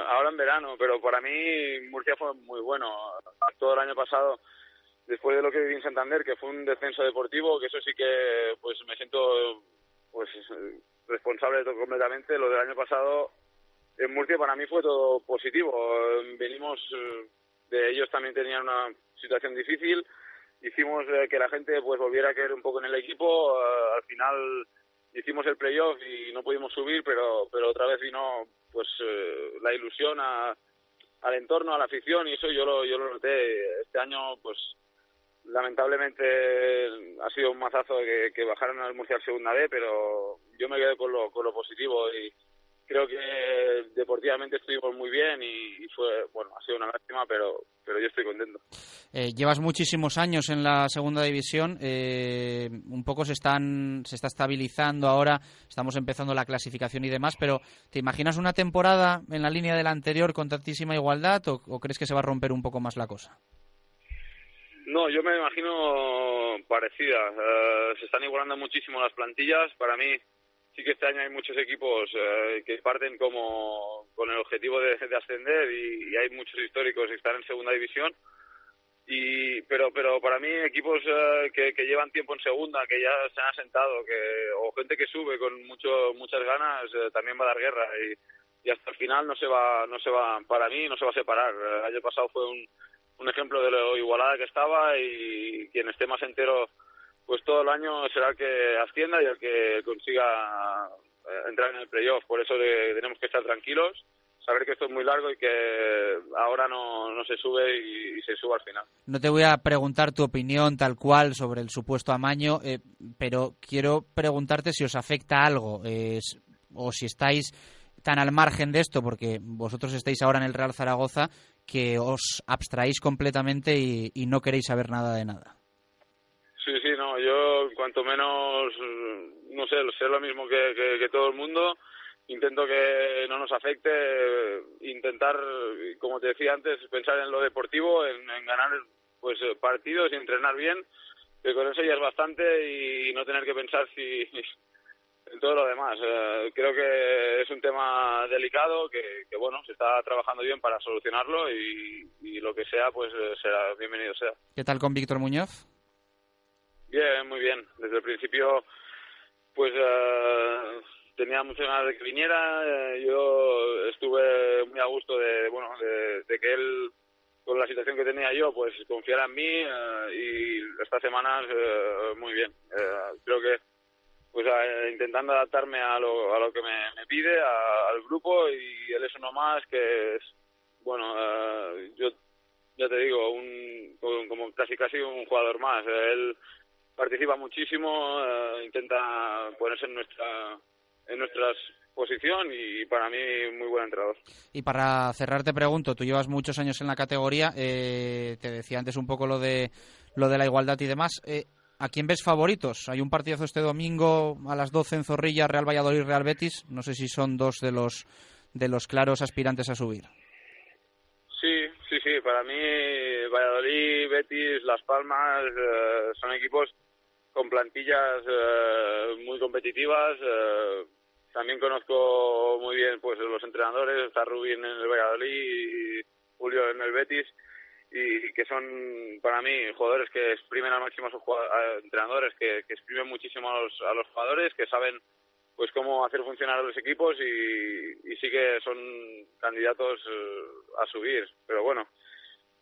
ahora en verano, pero para mí Murcia fue muy bueno. Todo el año pasado, después de lo que viví en Santander, que fue un descenso deportivo, que eso sí que pues me siento pues responsable de todo completamente. Lo del año pasado en Murcia para mí fue todo positivo. Venimos eh, de ellos también tenían una situación difícil. Hicimos eh, que la gente pues volviera a creer un poco en el equipo. Eh, al final hicimos el playoff y no pudimos subir, pero pero otra vez vino pues eh, la ilusión a- al entorno, a la afición y eso yo lo yo lo noté. Este año pues lamentablemente ha sido un mazazo que, que bajaron al Murcia a segunda B, pero yo me quedé con lo con lo positivo y creo que deportivamente estuvimos muy bien y, y fue, bueno, ha sido una lástima, pero, pero yo estoy contento. Eh, llevas muchísimos años en la segunda división, eh, un poco se están se está estabilizando ahora, estamos empezando la clasificación y demás, pero ¿te imaginas una temporada en la línea de la anterior con tantísima igualdad o, o crees que se va a romper un poco más la cosa? No, yo me imagino parecida. Eh, se están igualando muchísimo las plantillas. Para mí sí que este año hay muchos equipos eh, que parten como con el objetivo de, de ascender y, hay muchos históricos que están en segunda división. Y, pero pero para mí equipos eh, que, llevan tiempo en segunda que ya se han asentado que o gente que sube con mucho muchas ganas eh, también va a dar guerra y, y hasta el final no se va no se va para mí no se va a separar el año pasado fue un, un ejemplo de lo igualada que estaba y quien esté más entero pues todo el año será el que ascienda y el que consiga eh, entrar en el playoff por eso tenemos que estar tranquilos saber que esto es muy largo y que ahora no, no se sube y, se sube al final No te voy a preguntar tu opinión tal cual sobre el supuesto amaño, eh, pero quiero preguntarte si os afecta algo eh, o si estáis tan al margen de esto, porque vosotros estáis ahora en el Real Zaragoza, que os abstraéis completamente y no queréis saber nada de nada. Yo cuanto menos, no sé, sé lo mismo que, que, todo el mundo, intento que no nos afecte, eh, intentar, como te decía antes, pensar en lo deportivo, en, en ganar pues eh, partidos y entrenar bien, que con eso ya es bastante y no tener que pensar si en todo lo demás. Eh, creo que es un tema delicado que, que, bueno, se está trabajando bien para solucionarlo y, y lo que sea, pues eh, será bienvenido sea. ¿Qué tal con Víctor Muñoz? Bien, muy bien. Desde el principio, pues eh, tenía muchas ganas de que viniera. Eh, yo estuve muy a gusto de, bueno, de, que él, con la situación que tenía yo, pues confiara en mí eh, y estas semanas muy bien. Eh, creo que pues intentando adaptarme a lo, a lo que me, pide, al grupo y él es uno más que es, bueno, yo ya te digo, un, como, casi casi un jugador más. Él participa muchísimo, eh, intenta ponerse en nuestra en nuestra posición y para mí muy buen entrenador. Y para cerrar te pregunto, tú llevas muchos años en la categoría, eh, te decía antes un poco lo de lo de la igualdad y demás. Eh, ¿A quién ves favoritos? Hay un partidazo este domingo a las 12 en Zorrilla, Real Valladolid, Real Betis. No sé si son dos de los de los claros aspirantes a subir. Sí, sí, sí. Para mí, Valladolid, Betis, Las Palmas eh, son equipos con plantillas eh, muy competitivas. eh, también conozco muy bien pues los entrenadores. Está Rubín en el Valladolid y Julio en el Betis. Y que son, para mí, jugadores que exprimen al máximo a sus entrenadores, que, exprimen muchísimo a los, a los jugadores, que saben pues cómo hacer funcionar los equipos y, y sí que son candidatos eh, a subir. Pero bueno,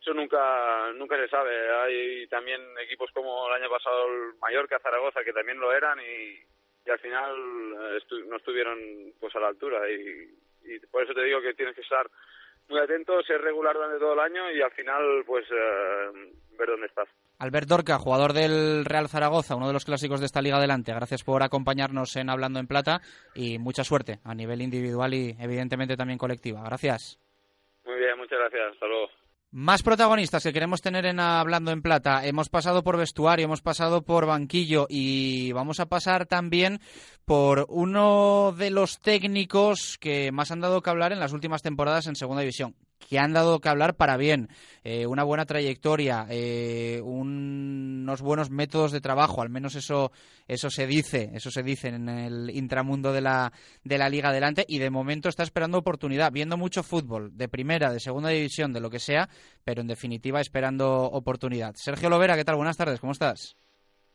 eso nunca nunca se sabe. Hay también equipos como el año pasado el Mallorca, Zaragoza, que también lo eran y, y al final eh, estu- no estuvieron pues a la altura. Y, y por eso te digo que tienes que estar muy atento, ser regular durante todo el año y al final pues eh, ver dónde estás. Albert Dorca, jugador del Real Zaragoza, uno de los clásicos de esta liga adelante. Gracias por acompañarnos en Hablando en Plata y mucha suerte a nivel individual y evidentemente también colectiva. Gracias. Muy bien, muchas gracias. Hasta luego. Más protagonistas que queremos tener en Hablando en Plata. Hemos pasado por vestuario, hemos pasado por banquillo y vamos a pasar también por uno de los técnicos que más han dado que hablar en las últimas temporadas en Segunda División. Que han dado que hablar para bien, eh, una buena trayectoria, eh, un- unos buenos métodos de trabajo, al menos eso, eso se dice, eso se dice en el intramundo de la, de la liga adelante y de momento está esperando oportunidad, viendo mucho fútbol, de primera, de segunda división, de lo que sea, pero en definitiva esperando oportunidad. Sergio Lovera, ¿qué tal? Buenas tardes, ¿cómo estás?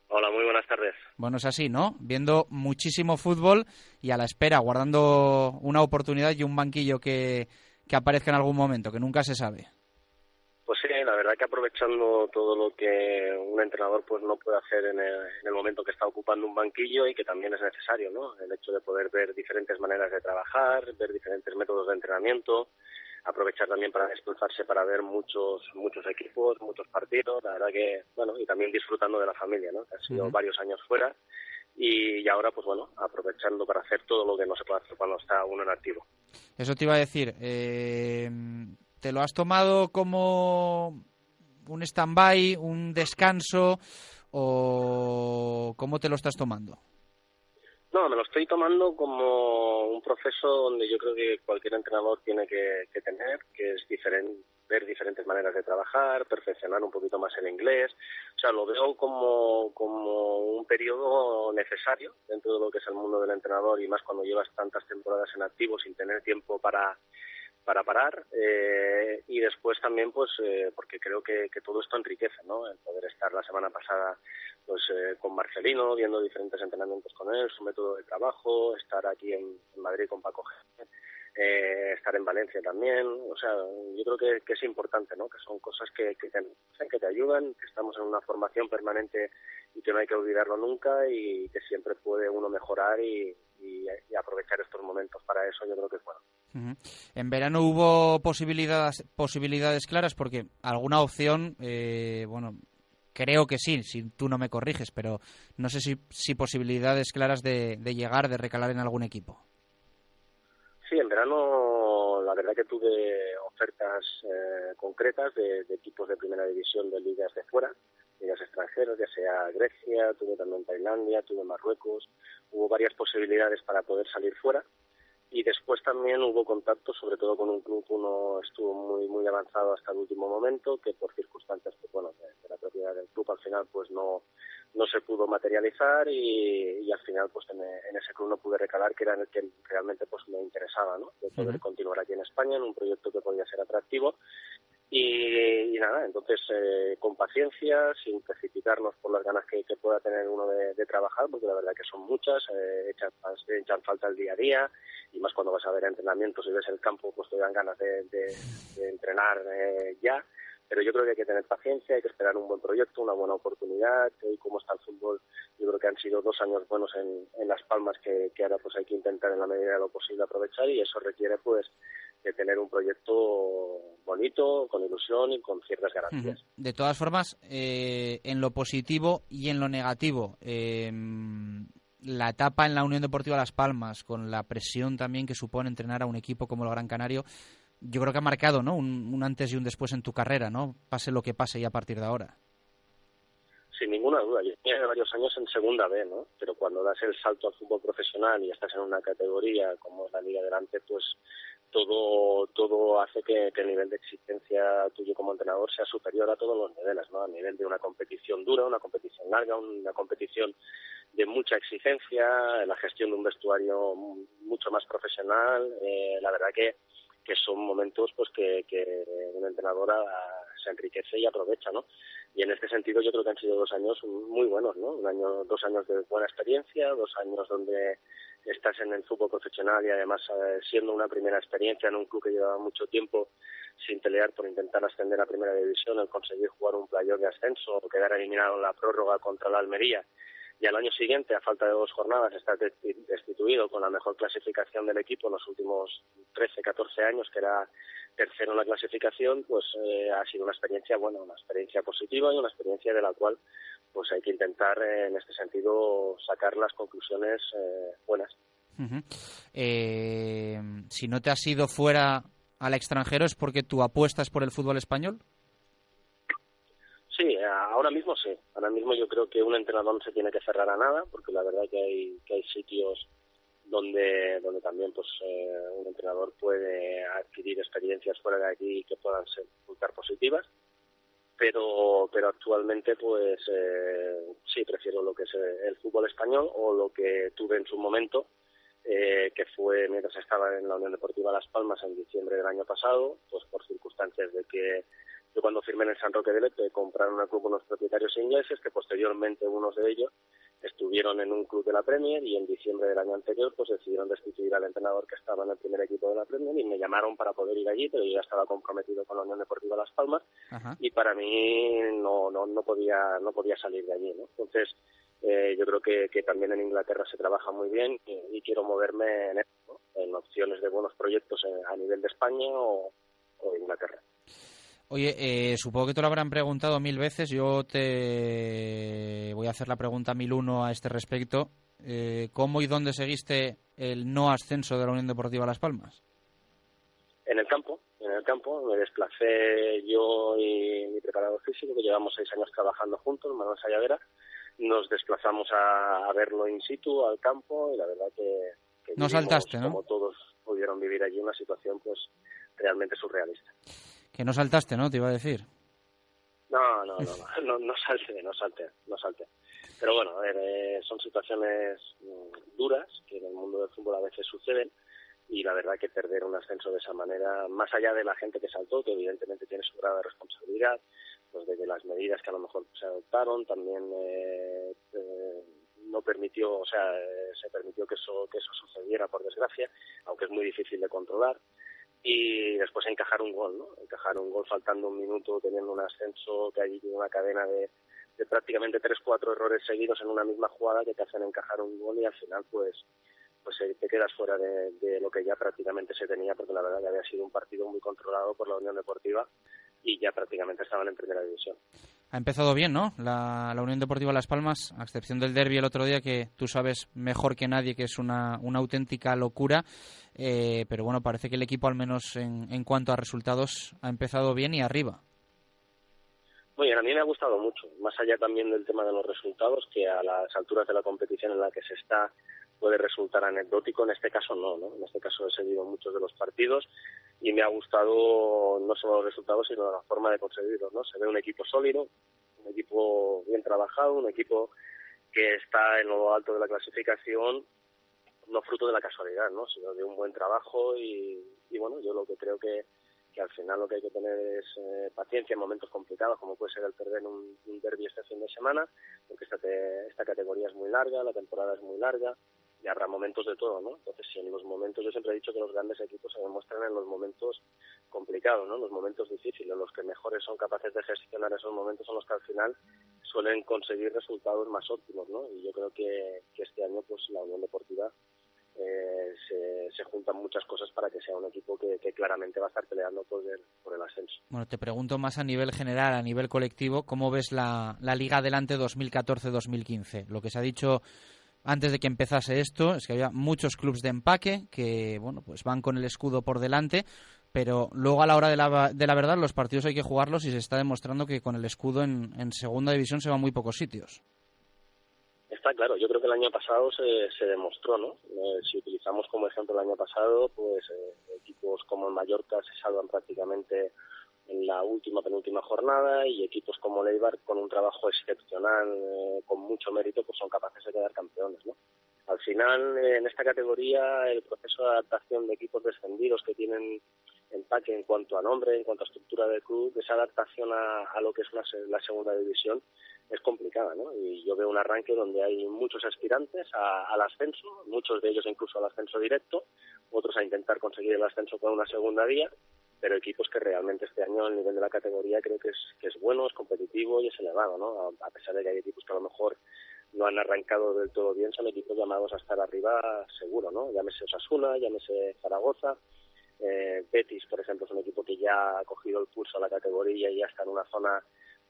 Hola, muy buenas tardes. Bueno, es así, ¿no? Viendo muchísimo fútbol y a la espera, guardando una oportunidad y un banquillo que, que aparezca en algún momento, que nunca se sabe. Pues sí, la verdad que aprovechando todo lo que un entrenador pues no puede hacer en el, en el momento que está ocupando un banquillo y que también es necesario, ¿no? El hecho de poder ver diferentes maneras de trabajar, ver diferentes métodos de entrenamiento, aprovechar también para desplazarse para ver muchos muchos equipos, muchos partidos, la verdad que, bueno, y también disfrutando de la familia, ¿no? Que han sido varios años fuera y, ahora pues bueno, aprovechando para hacer todo lo que no se puede hacer cuando está uno en activo. Eso te iba a decir, eh, ¿te lo has tomado como un stand-by, un descanso o cómo te lo estás tomando? No, me lo estoy tomando como un proceso donde yo creo que cualquier entrenador tiene que, tener, que es diferente, ver diferentes maneras de trabajar, perfeccionar un poquito más el inglés. O sea, lo veo como, como un periodo necesario dentro de lo que es el mundo del entrenador y más cuando llevas tantas temporadas en activo sin tener tiempo para para parar eh, y después también pues eh, porque creo que, todo esto enriquece no el poder estar la semana pasada pues eh, con Marcelino viendo diferentes entrenamientos con él su método de trabajo estar aquí en, Madrid con Paco G eh, estar en Valencia también. O sea yo creo que, es importante no que son cosas que, que te, que te ayudan que estamos en una formación permanente y que no hay que olvidarlo nunca y que siempre puede uno mejorar y aprovechar estos momentos. Para eso yo creo que es bueno. En verano hubo posibilidades, posibilidades claras porque alguna opción, eh, bueno, creo que sí, si tú no me corriges, pero no sé si, si posibilidades claras de, llegar, de recalar en algún equipo. Sí, en verano la verdad que tuve ofertas eh, concretas de, de, equipos de primera división de ligas de fuera, ligas extranjeras, ya sea Grecia, tuve también Tailandia, tuve Marruecos, hubo varias posibilidades para poder salir fuera y después también hubo contacto sobre todo con un club uno estuvo muy muy avanzado hasta el último momento que por circunstancias pues, bueno de, la propiedad del club al final pues no no se pudo materializar y, al final pues en, ese club no pude recalar que era en el que realmente pues me interesaba no de poder continuar aquí en España en un proyecto que podía ser atractivo y, nada, entonces eh, con paciencia, sin precipitarnos por las ganas que, pueda tener uno de, trabajar, porque la verdad que son muchas, eh, echan, echan, falta el día a día, y más cuando vas a ver entrenamientos y ves el campo, pues te dan ganas de, entrenar eh, ya. Pero yo creo que hay que tener paciencia, hay que esperar un buen proyecto, una buena oportunidad. Hoy, como está el fútbol, yo creo que han sido dos años buenos en, en Las Palmas que, que ahora pues hay que intentar en la medida de lo posible aprovechar y eso requiere pues de tener un proyecto bonito, con ilusión y con ciertas garantías. De todas formas, eh, en lo positivo y en lo negativo, em, la etapa en la Unión Deportiva Las Palmas, con la presión también que supone entrenar a un equipo como el Gran Canario, yo creo que ha marcado ¿no? un, un antes y un después en tu carrera, ¿no? Pase lo que pase y a partir de ahora sin ninguna duda. Yo tenía varios años en segunda B, ¿no? Pero cuando das el salto al fútbol profesional y estás en una categoría como es la Liga Delante, pues todo todo hace que, el nivel de exigencia tuyo como entrenador sea superior a todos los niveles, ¿no? A nivel de una competición dura, una competición larga, una competición de mucha exigencia, la gestión de un vestuario mucho más profesional. Eh, la verdad que, que son momentos pues que, que un entrenador se enriquece y aprovecha, ¿no? Y en este sentido yo creo que han sido dos años muy buenos, ¿no? Un año, dos años de buena experiencia, dos años donde estás en el fútbol profesional y además eh, siendo una primera experiencia en un club que llevaba mucho tiempo sin pelear por intentar ascender a primera división, el conseguir jugar un playoff de ascenso o quedar eliminado en la prórroga contra la Almería y al año siguiente, a falta de dos jornadas, está destituido con la mejor clasificación del equipo en los últimos 13, 14 años, que era tercero en la clasificación, pues eh, ha sido una experiencia buena, una experiencia positiva y una experiencia de la cual pues hay que intentar eh, en este sentido sacar las conclusiones eh, buenas. Eh, si no te has ido fuera al extranjero es porque tu apuesta es por el fútbol español. Ahora mismo sí. Ahora mismo yo creo que un entrenador no se tiene que cerrar a nada, porque la verdad que hay que hay sitios donde donde también pues un entrenador puede adquirir experiencias fuera de aquí que puedan ser positivas pero pero actualmente pues eh, sí prefiero lo que es eh, el fútbol español o lo que tuve en su momento eh, que fue mientras estaba en la Unión Deportiva Las Palmas en diciembre del año pasado pues por circunstancias de que yo cuando firmé en el San Roque de Lepe compraron un club unos propietarios ingleses que posteriormente unos de ellos estuvieron en un club de la Premier y en diciembre del año anterior pues decidieron destituir al entrenador que estaba en el primer equipo de la Premier y me llamaron para poder ir allí pero yo ya estaba comprometido con la Unión Deportiva Las Palmas y para mí no, no, no podía no podía salir de allí ¿no? entonces eh, yo creo que, que también en Inglaterra se trabaja muy bien y, quiero moverme en, en opciones de buenos proyectos a nivel de España o, o Inglaterra Oye, eh, supongo que te lo habrán preguntado mil veces. Yo te voy a hacer la pregunta mil uno a este respecto. Eh, ¿Cómo y dónde seguiste el no ascenso de la Unión Deportiva Las Palmas? En el campo, en el campo. Me desplacé yo y mi preparador físico, que llevamos seis años trabajando juntos, Manuel Sayavera. Nos desplazamos a, a verlo in situ, al campo, y la verdad que... que No vivimos, saltaste, ¿no? Como todos pudieron vivir allí, una situación pues realmente surrealista. Que no saltaste, ¿no? Te iba a decir. No, no, no, no, no, salte, no salte, no salte. Pero bueno, a ver, eh, son situaciones mm, duras que en el mundo del fútbol a veces suceden y la verdad que perder un ascenso de esa manera, más allá de la gente que saltó, que evidentemente tiene su grado de responsabilidad, pues desde las medidas que a lo mejor se adoptaron, también eh, eh, no permitió, o sea, eh, se permitió que eso, que eso sucediera, por desgracia, aunque es muy difícil de controlar y después encajar un gol, ¿no? Encajar un gol faltando un minuto, teniendo un ascenso, que allí tiene una cadena de, de prácticamente tres, cuatro errores seguidos en una misma jugada que te hacen encajar un gol y al final pues pues eh, te quedas fuera de, de lo que ya prácticamente se tenía porque la verdad que había sido un partido muy controlado por la Unión Deportiva y ya prácticamente estaban en primera división. Ha empezado bien, ¿no? La, la Unión Deportiva Las Palmas, a excepción del derby el otro día, que tú sabes mejor que nadie que es una, una auténtica locura. Eh, pero bueno, parece que el equipo, al menos en, en cuanto a resultados, ha empezado bien y arriba. Muy bien, a mí me ha gustado mucho, más allá también del tema de los resultados, que a las alturas de la competición en la que se está puede resultar anecdótico, en este caso no, ¿no? En este caso he seguido muchos de los partidos y me ha gustado no solo los resultados, sino la forma de conseguirlos, ¿no? Se ve un equipo sólido, un equipo bien trabajado, un equipo que está en lo alto de la clasificación, no fruto de la casualidad, ¿no? Sino de un buen trabajo y, y bueno, yo lo que creo que que al final lo que hay que tener es eh, paciencia en momentos complicados, como puede ser el perder un, un derby este fin de semana, porque esta, te- esta categoría es muy larga, la temporada es muy larga y habrá momentos de todo, ¿no? Entonces, si en los momentos, yo siempre he dicho que los grandes equipos se demuestran en los momentos complicados, ¿no? En los momentos difíciles, los que mejores son capaces de gestionar esos momentos son los que al final suelen conseguir resultados más óptimos, ¿no? Y yo creo que, este año, pues, la Unión Deportiva eh, se, se juntan muchas cosas para que sea un equipo que, que claramente va a estar peleando por el, por el ascenso. Bueno, te pregunto más a nivel general, a nivel colectivo, ¿cómo ves la, la Liga Adelante 2014-2015? Lo que se ha dicho antes de que empezase esto es que había muchos clubes de empaque que, bueno, pues van con el escudo por delante, pero luego a la hora de la, de la verdad los partidos hay que jugarlos y se está demostrando que con el escudo en, en segunda división se va a muy pocos sitios. Está claro, yo creo que el año pasado se, se demostró, ¿no? Eh, si utilizamos como ejemplo el año pasado, pues eh, equipos como el Mallorca se salvan prácticamente en la última penúltima jornada y equipos como Leibar con un trabajo excepcional, eh, con mucho mérito, pues son capaces de quedar campeones, ¿no? Al final, eh, en esta categoría, el proceso de adaptación de equipos descendidos que tienen empaque en cuanto a nombre, en cuanto a estructura del club, esa adaptación a, lo que es se- la segunda división es complicada, ¿no? Y yo veo un arranque donde hay muchos aspirantes a- al ascenso, muchos de ellos incluso al ascenso directo, otros a intentar conseguir el ascenso con una segunda vía, pero equipos que realmente este año el nivel de la categoría creo que es, que es bueno, es competitivo y es elevado, ¿no? A, pesar de que hay equipos que a lo mejor no han arrancado del todo bien, son equipos llamados a estar arriba seguro, ¿no? Llámese Osasuna, llámese Zaragoza, eh, Betis, por ejemplo, es un equipo que ya ha cogido el pulso a la categoría y ya está en una zona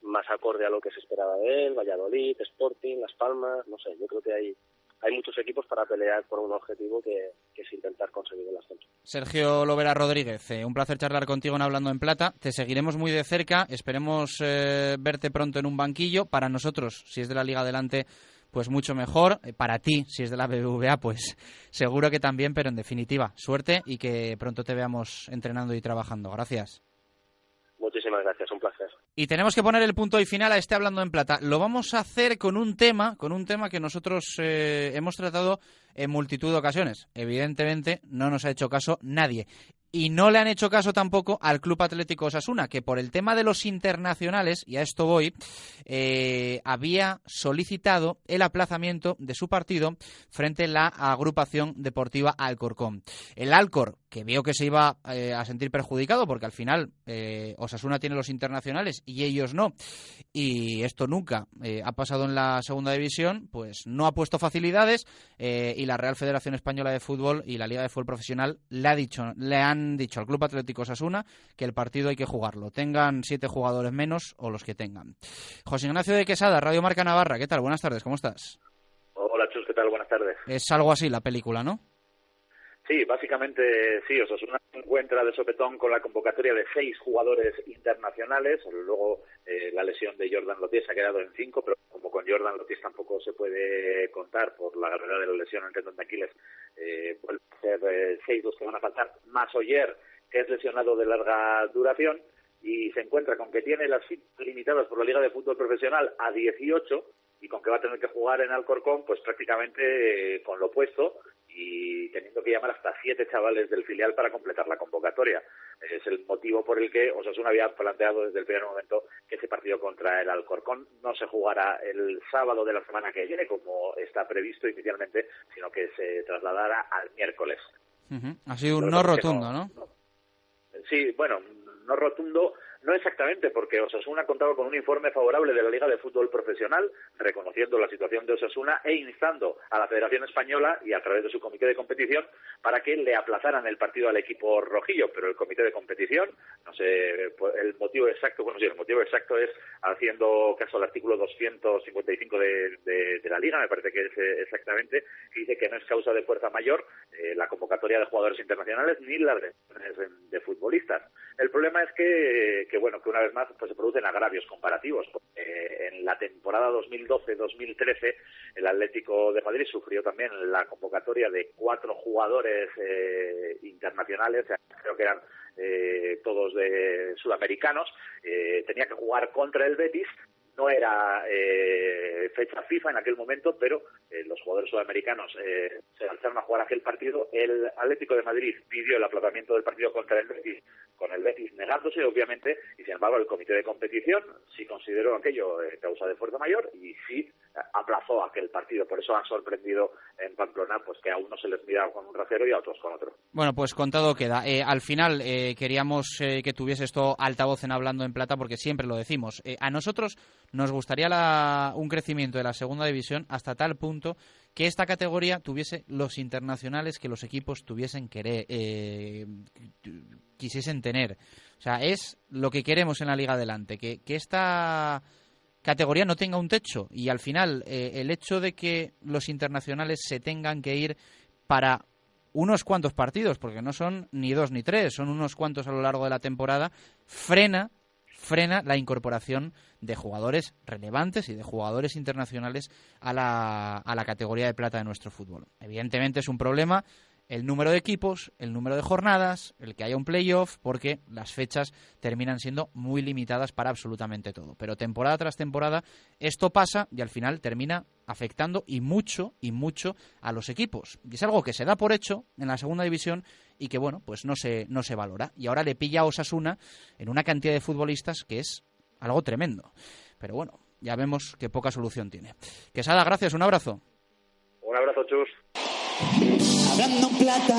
más acorde a lo que se esperaba de él, Valladolid, Sporting, Las Palmas, no sé, yo creo que hay, hay muchos equipos para pelear por un objetivo que, es intentar conseguir el ascenso. Sergio Lovera Rodríguez, eh, un placer charlar contigo en Hablando en Plata. Te seguiremos muy de cerca. Esperemos eh, verte pronto en un banquillo. Para nosotros, si es de la Liga Adelante, pues mucho mejor. Eh, Para ti, si es de la BBVA, pues seguro que también. Pero en definitiva, suerte y que pronto te veamos entrenando y trabajando. Gracias. Muchísimas gracias, un placer. Y tenemos que poner el punto y final a este Hablando en Plata. Lo vamos a hacer con un tema, con un tema que nosotros eh, hemos tratado en multitud de ocasiones. Evidentemente no nos ha hecho caso nadie. Y no le han hecho caso tampoco al Club Atlético Osasuna, que por el tema de los internacionales, y a esto voy, eh, había solicitado el aplazamiento de su partido frente a la agrupación deportiva Alcorcón. El Alcor que vio que se iba eh, a sentir perjudicado porque al final eh, Osasuna tiene los internacionales y ellos no y esto nunca ha pasado en la segunda división pues no ha puesto facilidades y la Real Federación Española de Fútbol y la Liga de Fútbol Profesional le, ha dicho, le han dicho al Club Atlético Osasuna que el partido hay que jugarlo tengan siete jugadores menos o los que tengan José Ignacio de Quesada Radio Marca Navarra ¿qué tal? Buenas tardes ¿cómo estás? Hola Chus ¿qué tal? Buenas tardes es algo así la película ¿no? Sí, básicamente sí, Osasuna se encuentra de sopetón con la convocatoria de seis jugadores internacionales, luego eh, la lesión de Jordan Lotis ha quedado en cinco, pero como con Jordan Lotis tampoco se puede contar por la gravedad de la lesión en tendón de Aquiles, eh, vuelven a ser eh, seis los que van a faltar, más Oyer, que es lesionado de larga duración, y se encuentra con que tiene las limitadas por la Liga de Fútbol Profesional a 18 y con que va a tener que jugar en Alcorcón, pues prácticamente con lo opuesto, y teniendo que llamar hasta siete chavales del filial para completar la convocatoria. Es el motivo por el que Osasuna había planteado desde el primer momento que ese partido contra el Alcorcón no se jugará el sábado de la semana que viene, como está previsto inicialmente, sino que se trasladara al miércoles. Ha sido un no rotundo, ¿no? Sí, bueno, no rotundo no exactamente, porque Osasuna contaba con un informe favorable de la Liga de Fútbol Profesional, reconociendo la situación de Osasuna e instando a la Federación Española y a través de su comité de competición para que le aplazaran el partido al equipo rojillo. Pero el comité de competición, no sé el motivo exacto, bueno, sí, el motivo exacto es haciendo caso al artículo 255 de, de, la Liga, me parece que es eh, exactamente, dice que no es causa de fuerza mayor eh, la convocatoria de jugadores internacionales ni la de, de futbolistas. El problema es que que bueno, que una vez más pues se producen agravios comparativos. en la temporada 2012-2013 el Atlético de Madrid sufrió también la convocatoria de cuatro jugadores eh, internacionales, creo que eran eh, todos de sudamericanos, eh, tenía que jugar contra el Betis no era eh, fecha FIFA en aquel momento, pero eh, los jugadores sudamericanos eh, se lanzaron a jugar aquel partido. El Atlético de Madrid pidió el aplazamiento del partido contra el Betis, con el Betis negándose, obviamente, y sin embargo el comité de competición sí consideró aquello causa de fuerza mayor y sí aplazó aquel partido. Por eso han sorprendido en Pamplona pues que a unos se les mira con un rasero y a otros con otro. Bueno, pues contado queda. al final queríamos que tuviese esto altavoz en Hablando en Plata porque siempre lo decimos. a nosotros nos gustaría un crecimiento de la segunda división hasta tal punto que esta categoría tuviese los internacionales que los equipos tuviesen querer, eh, quisiesen tener. O sea, es lo que queremos en la liga adelante, que, esta categoría no tenga un techo y al final eh, el hecho de que los internacionales se tengan que ir para unos cuantos partidos, porque no son ni dos ni tres, son unos cuantos a lo largo de la temporada, frena frena la incorporación de jugadores relevantes y de jugadores internacionales a la, a la categoría de plata de nuestro fútbol. Evidentemente es un problema el número de equipos, el número de jornadas, el que haya un playoff, porque las fechas terminan siendo muy limitadas para absolutamente todo. Pero temporada tras temporada esto pasa y al final termina afectando y mucho y mucho a los equipos. Y es algo que se da por hecho en la segunda división y que bueno, pues no se no se valora y ahora le pilla a Osasuna en una cantidad de futbolistas que es algo tremendo. Pero bueno, ya vemos que poca solución tiene. Quesada, gracias, un abrazo. Un abrazo, Chus. Hablando plata,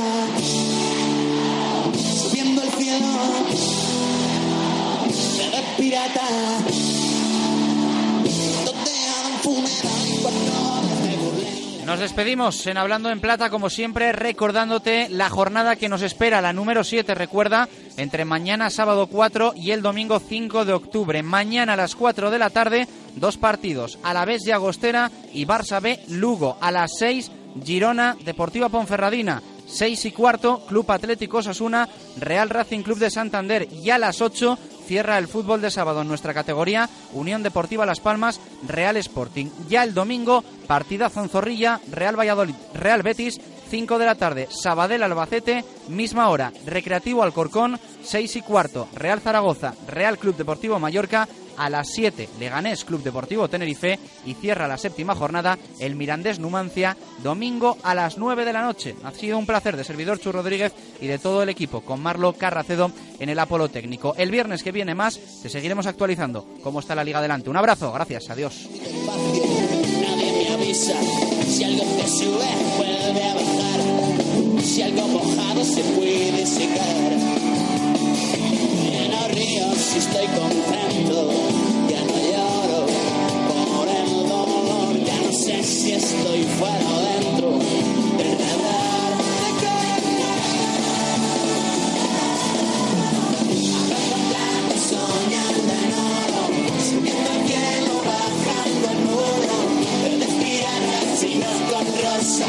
subiendo el cielo, pirata, funeral cuando me burlé. Nos despedimos en Hablando en Plata, como siempre, recordándote la jornada que nos espera, la número 7, recuerda, entre mañana sábado 4 y el domingo 5 de octubre. Mañana a las 4 de la tarde, dos partidos, a la vez de Agostera y Barça B Lugo, a las 6 Girona, Deportiva Ponferradina. 6 y cuarto, Club Atlético Osasuna, Real Racing Club de Santander. Y a las 8 cierra el fútbol de sábado en nuestra categoría, Unión Deportiva Las Palmas, Real Sporting. Ya el domingo, partida Zonzorrilla, Real Valladolid, Real Betis, 5 de la tarde, Sabadell Albacete, misma hora, Recreativo Alcorcón, 6 y cuarto, Real Zaragoza, Real Club Deportivo Mallorca, a las 7 Leganés Club Deportivo Tenerife y cierra la séptima jornada el Mirandés Numancia domingo a las 9 de la noche. Ha sido un placer de servidor Chu Rodríguez y de todo el equipo con Marlo Carracedo en el Apolo Técnico. El viernes que viene más te seguiremos actualizando cómo está la liga adelante. Un abrazo, gracias, adiós. Mojado se puede secar si estoy contento, ya no lloro por el dolor, ya no sé si estoy fuera o dentro del radar de que Habrá soñar de oro, soñando que lo bajando el muro, de piratas y no con rosa.